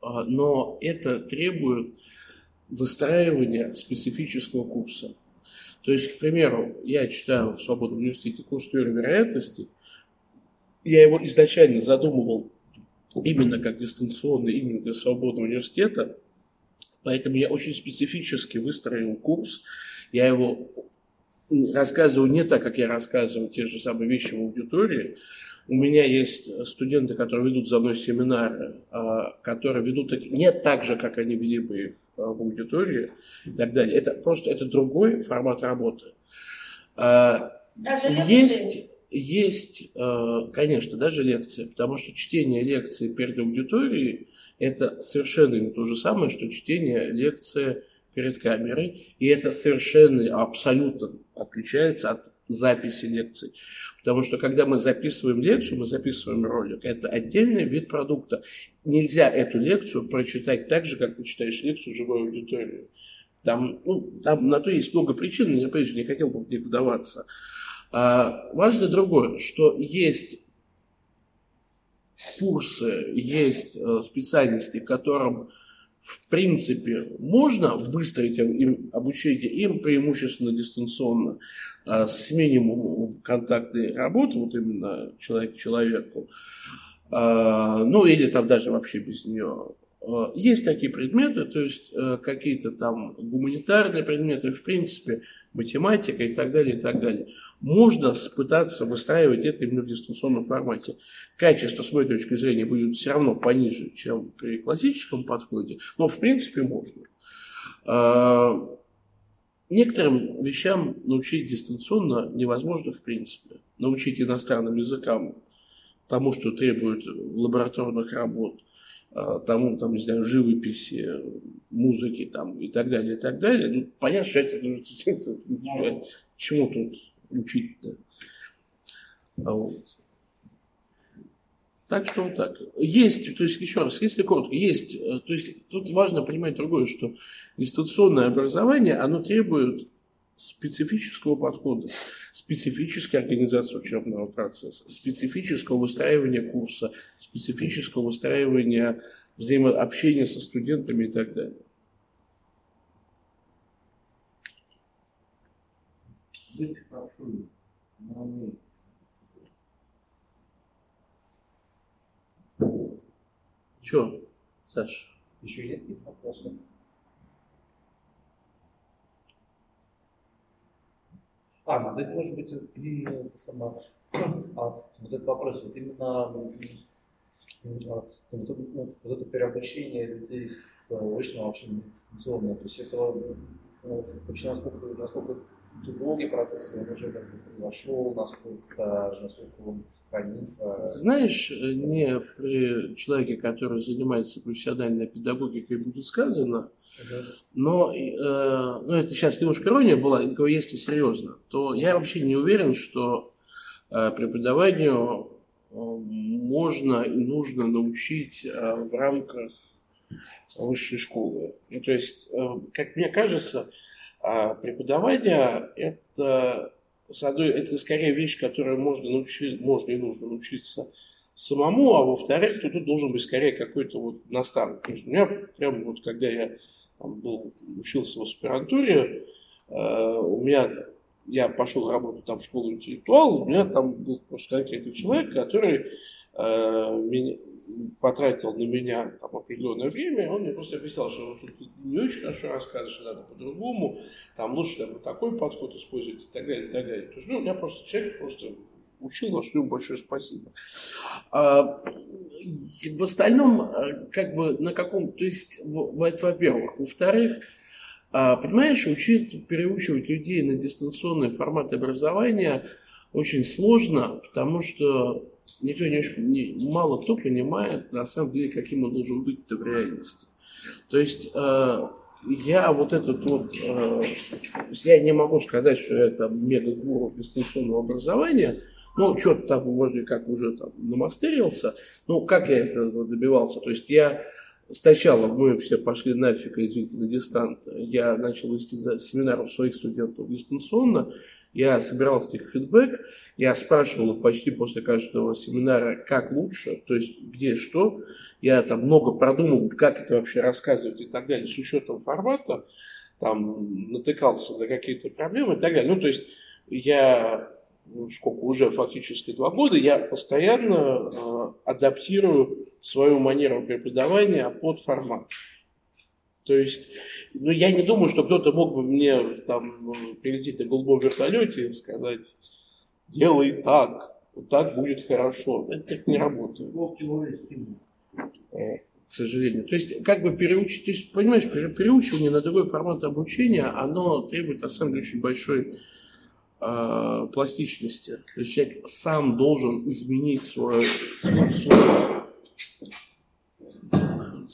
[SPEAKER 1] а, но это требует выстраивания специфического курса. То есть, к примеру, я читаю в Свободном университете курс теории вероятности, я его изначально задумывал именно как дистанционный, именно для Свободного университета, поэтому я очень специфически выстроил курс, я его рассказываю не так, как я рассказываю те же самые вещи в аудитории, у меня есть студенты, которые ведут за мной семинары, а, которые ведут их не так же, как они вели бы их в аудитории и так далее. Это просто это другой формат работы.
[SPEAKER 5] А, даже
[SPEAKER 1] есть, есть, конечно, даже лекции, потому что чтение лекции перед аудиторией это совершенно не то же самое, что чтение лекции перед камерой, и это совершенно абсолютно отличается от записи лекций. Потому что когда мы записываем лекцию, мы записываем ролик. Это отдельный вид продукта. Нельзя эту лекцию прочитать так же, как ты читаешь лекцию живой аудитории. Там, ну, там на то есть много причин, я, опять же, не хотел бы в них вдаваться. А, важно другое, что есть курсы, есть э, специальности, которым в принципе, можно выстроить им обучение им преимущественно дистанционно, а, с минимумом контактной работы, вот именно человек к человеку, а, ну или там даже вообще без нее. А, есть такие предметы, то есть э, какие-то там гуманитарные предметы, в принципе, математика и так далее, и так далее. Можно пытаться выстраивать это именно в дистанционном формате. Качество, с моей точки зрения, будет все равно пониже, чем при классическом подходе, но в принципе можно. А, некоторым вещам научить дистанционно невозможно в принципе. Научить иностранным языкам тому, что требует лабораторных работ, тому, там, не знаю, живописи, музыки там, и так далее, и так далее. Ну, понятно, что это, чему тут учить-то. А вот. Так что вот так. Есть, то есть, еще раз, если коротко, есть, э, то есть, тут важно понимать другое, что дистанционное образование, оно требует специфического подхода, специфической организации учебного процесса, специфического выстраивания курса, специфического выстраивания взаимообщения со студентами и так далее. Че, Саша?
[SPEAKER 2] Еще есть какие-то вопросы? А, ну это может быть и это сама, а, вот этот вопрос, вот именно вот, ну, вот это переобучение людей с очного вообще дистанционное, то есть это ну, вообще насколько, насколько долгий процесс, он уже как произошел, насколько, насколько он сохранится.
[SPEAKER 1] Знаешь, не при человеке, который занимается профессиональной педагогикой, будет сказано, но, э, ну, это сейчас немножко ирония была, если серьезно, то я вообще не уверен, что э, преподаванию э, можно и нужно научить э, в рамках высшей школы. Ну, то есть, э, как мне кажется, э, преподавание это, это скорее вещь, которую можно, научить, можно и нужно научиться самому, а во-вторых, то тут должен быть скорее какой-то вот наставник. То есть у меня прям вот когда я там был, учился в аспирантуре, э, у меня, я пошел работать там в школу интеллектуал, у меня там был просто конкретный человек, который э, меня, потратил на меня там определенное время, он мне просто объяснял, что вот тут не очень хорошо рассказываешь, надо по-другому, там лучше там, такой подход использовать и так далее, и так далее. То есть, ну, меня просто человек просто учил, за что ему большое спасибо. А, в остальном, э, как бы на каком, то есть, во-первых. Во-вторых, а, понимаешь, учить, переучивать людей на дистанционный формат образования очень сложно, потому что никто не, не мало кто понимает, на самом деле, каким он должен быть в реальности. То есть э, я вот этот вот, э, я не могу сказать, что там мега-гуру дистанционного образования, ну, что-то там вроде как уже там намастерился. Ну, как я это добивался? То есть я сначала, мы все пошли нафиг, извините, на дистант. Я начал вести семинар у своих студентов дистанционно. Я собирал с них фидбэк. Я спрашивал их почти после каждого семинара, как лучше, то есть где что. Я там много продумал, как это вообще рассказывать и так далее, с учетом формата. Там натыкался на какие-то проблемы и так далее. Ну, то есть я ну, сколько уже фактически два года, я постоянно э, адаптирую свою манеру преподавания под формат. То есть, ну, я не думаю, что кто-то мог бы мне там прилететь на голубом вертолете и сказать, делай так, вот так будет хорошо. Это так не работает. Э, к сожалению. То есть, как бы переучить, то есть, понимаешь, переучивание на другой формат обучения, оно требует, на самом деле, очень большой э, пластичности. То есть человек сам должен изменить свою, свою,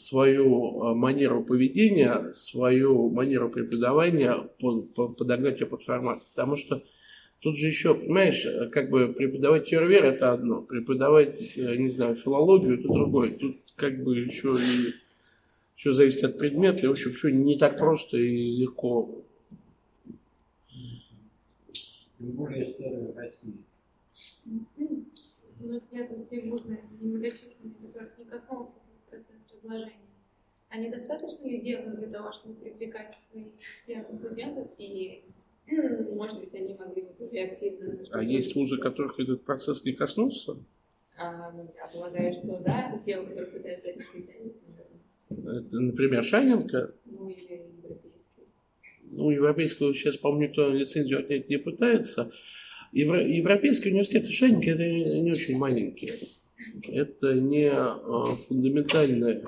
[SPEAKER 1] свою а, манеру поведения, свою манеру преподавания, подогнать ее под формат. Потому что тут же еще, понимаешь, как бы преподавать теорию веры это одно, преподавать, э, не знаю, филологию это другое. Тут как бы еще и все зависит от предмета, и, в общем, все не так просто и легко
[SPEAKER 7] тем более.
[SPEAKER 8] У нас нет те вузы немногочисленные, которых не коснулся процесс разложения. А недостаточно ли делают для того, чтобы привлекать в свои стены студентов и может быть, они могли бы более активно...
[SPEAKER 1] А есть вузы, которых этот процесс не коснулся?
[SPEAKER 8] А, ну, я полагаю, что да, это те, у которых пытаются от них
[SPEAKER 1] Это, например, Шаненко?
[SPEAKER 8] Ну, или
[SPEAKER 1] ну, европейского сейчас, по-моему, никто лицензию отнять не пытается. Евро, европейские университеты шайники это не очень маленькие. Это не а, фундаментальные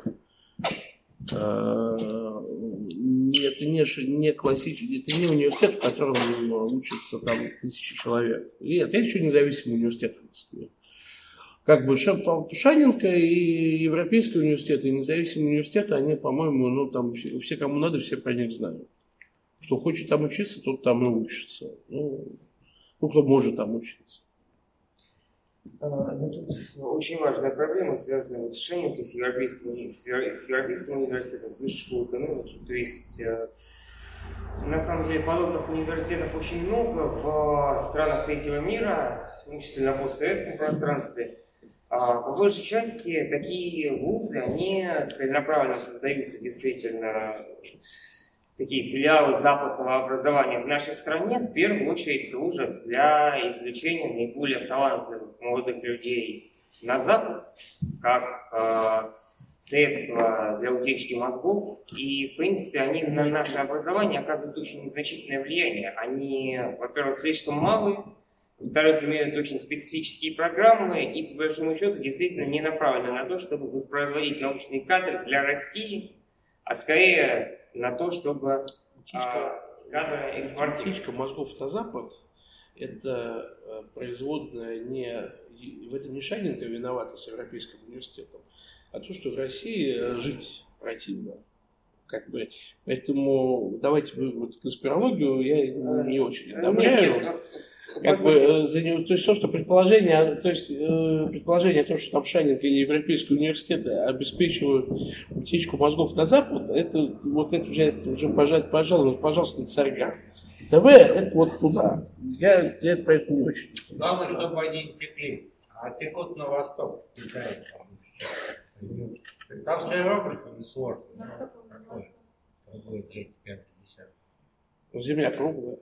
[SPEAKER 1] а, это не, не классический, это не университет, в котором учатся там тысячи человек. Нет, это еще независимый университет в Москве. Как бы Шаненко и Европейский университет, и независимые университеты, они, по-моему, ну там все, кому надо, все про них знают. Кто хочет там учиться, тот там и учится. Ну, ну кто может там учиться.
[SPEAKER 3] А, ну, тут очень важная проблема, связанная вот с Шенем, то есть с Европейским, с Европейским университетом, с Высшей школой экономики. То есть, э, на самом деле, подобных университетов очень много в странах третьего мира, в том числе на постсоветском пространстве. А, по большей части такие вузы, они целенаправленно создаются действительно такие филиалы западного образования в нашей стране в первую очередь служат для извлечения наиболее талантливых молодых людей на Запад, как э, средство для утечки мозгов. И, в принципе, они на наше образование оказывают очень незначительное влияние. Они, во-первых, слишком малые, во-вторых, имеют очень специфические программы и, по большому счету, действительно не направлены на то, чтобы воспроизводить научные кадры для России, а скорее на то, чтобы
[SPEAKER 1] птичка, а, экспортировать. Птичка мозгов на Запад – это э, производная не… В этом не Шаненко виновата с Европейским университетом, а то, что в России э, жить противно. Как бы, поэтому давайте вот конспирологию я не очень одобряю. Нет, нет, как бы, э, за него, то есть то, что предположение, то есть э, предположение о том, что там Шанинг и Европейский университет обеспечивают утечку мозгов на Запад, это вот это уже, это уже пожалуйста, пожалуйста, пожалуйста, царьга. ТВ это вот туда. Я, я это поэтому не очень.
[SPEAKER 7] Главное, чтобы они не текли, а текут на восток. Там с иероглифами сложно.
[SPEAKER 1] Десятый. Земля круглая.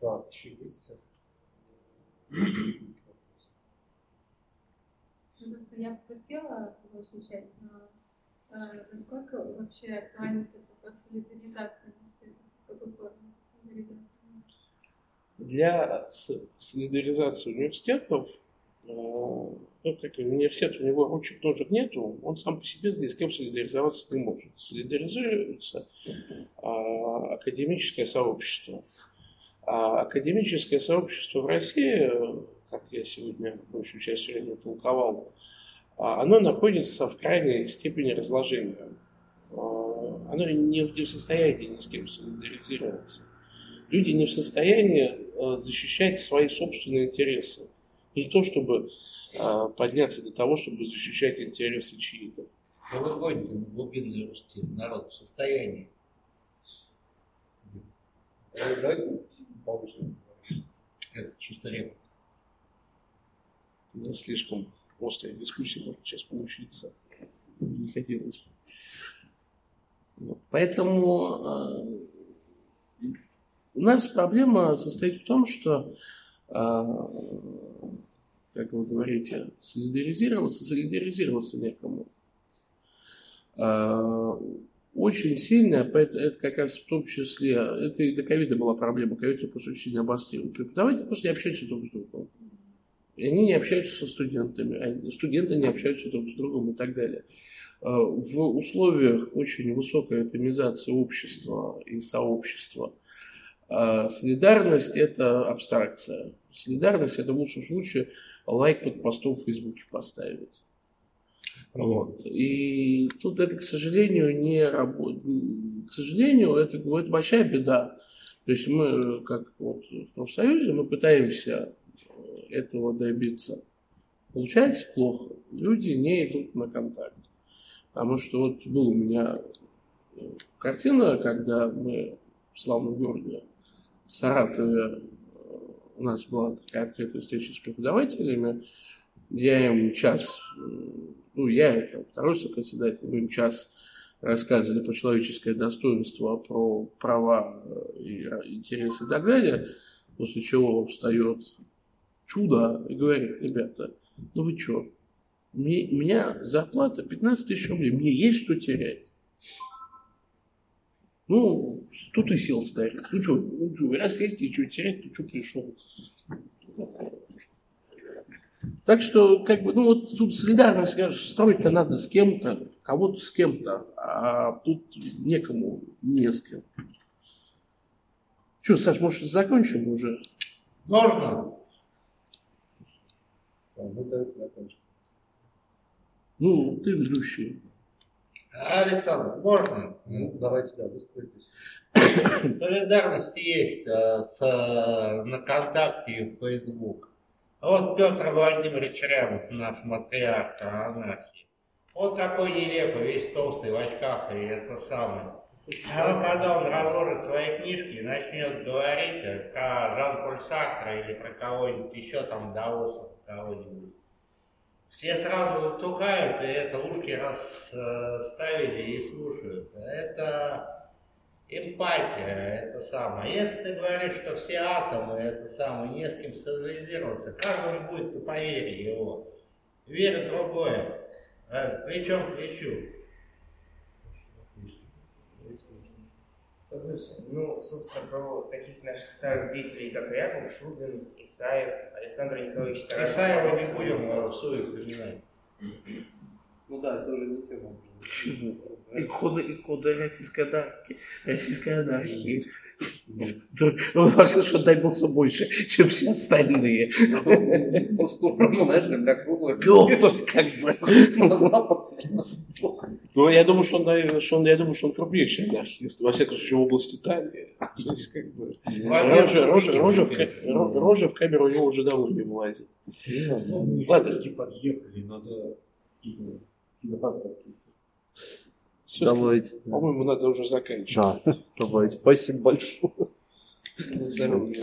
[SPEAKER 6] Так, еще есть?
[SPEAKER 8] Я пропустила большую часть, но э, насколько вообще актуален этот вопрос солидаризации университета? В какой форме солидаризация?
[SPEAKER 1] Для солидаризации университетов, э, ну, как университет, у него ручек тоже нету, он сам по себе ни с кем солидаризоваться не может. Солидаризуется а, академическое сообщество. А академическое сообщество в России, как я сегодня большую часть времени толковал, а, оно находится в крайней степени разложения. А, оно не в состоянии ни с кем солидаризироваться люди не в состоянии э, защищать свои собственные интересы. Не то, чтобы подняться до того, чтобы защищать интересы чьи-то.
[SPEAKER 7] Но вы гоните на глубинный русский народ в состоянии.
[SPEAKER 2] Давайте повыше.
[SPEAKER 7] Это чисто реплика.
[SPEAKER 1] Не слишком острая дискуссия может сейчас получиться. Не хотелось бы. Поэтому э, у нас проблема состоит в том, что, а, как вы говорите, солидаризироваться, солидаризироваться некому. А, очень сильно, это как раз в том числе, это и до ковида была проблема, ковид просто очень сильно обострил. Преподаватели просто не общаются друг с другом. И они не общаются со студентами, студенты не общаются друг с другом и так далее. А, в условиях очень высокой атомизации общества и сообщества – а солидарность – это абстракция. Солидарность – это в лучшем случае лайк под постом в Фейсбуке поставить. Вот. И тут это, к сожалению, не работает. К сожалению, это, это большая беда. То есть мы, как вот в профсоюзе, мы пытаемся этого добиться. Получается плохо. Люди не идут на контакт. Потому что вот была у меня картина, когда мы в славном городе в Саратове у нас была такая открытая встреча с преподавателями. Я им час, ну, я это второй сопредседатель, мы им час рассказывали про человеческое достоинство, про права и интересы и так далее, после чего встает чудо и говорит, ребята, ну вы что, мне, у меня зарплата 15 тысяч рублей, мне есть что терять. Ну, тут и сел старик. Ну что, ну что, раз есть и что терять, ты что пришел? Так что, как бы, ну вот тут солидарность, конечно, строить-то надо с кем-то, кого-то с кем-то, а тут некому, не с кем. Что, Саш, может, закончим уже?
[SPEAKER 7] Можно?
[SPEAKER 2] Ну, давайте закончим.
[SPEAKER 1] Ну, ты ведущий.
[SPEAKER 7] Александр, можно?
[SPEAKER 2] Ну, давайте, да, высказывайтесь.
[SPEAKER 7] Солидарность есть э, с, э, на ВКонтакте и в Facebook. Вот Петр Владимирович Рябов, наш матриарх анархии. Вот такой нелепый, весь толстый, в очках, и это самое. А когда он разложит свои книжки и начнет говорить про Жан-Поль Сартра или про кого-нибудь еще там, Даоса, кого-нибудь, все сразу затухают, и это ушки расставили и слушают. Это эмпатия, это самое. Если ты говоришь, что все атомы, это самое, не с кем солидаризироваться, каждому будет по поверь его. Верь другое. Э, плечом к плечу.
[SPEAKER 3] Позвольте, ну, собственно, про таких наших старых деятелей, как Рябов, Шубин, Исаев, Александр Николаевич Тарасов.
[SPEAKER 7] Исаева не будем в своих вспоминать.
[SPEAKER 2] Ну да, это уже не тема.
[SPEAKER 1] Почему? Иконы, иконы российской анархии. Российской анархии. Он вообще, что отдался больше, чем все остальные.
[SPEAKER 2] В ту сторону, знаешь, земля круглая.
[SPEAKER 1] Опыт как бы.
[SPEAKER 2] На запад.
[SPEAKER 1] Ну, я думаю, что он, что он, я думаю, что он крупнейший анархист, во всяком случае, в области Италии. То есть, как бы, рожа, рожа, рожа, в, рожа в камеру у него уже давно не вылазит. Ладно.
[SPEAKER 7] Подъехали, надо...
[SPEAKER 9] Давайте.
[SPEAKER 1] По-моему, надо уже заканчивать.
[SPEAKER 9] Да, давайте. Спасибо большое.
[SPEAKER 1] На здоровье.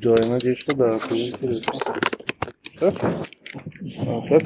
[SPEAKER 9] Да, я надеюсь, что да. Интересно. А, так?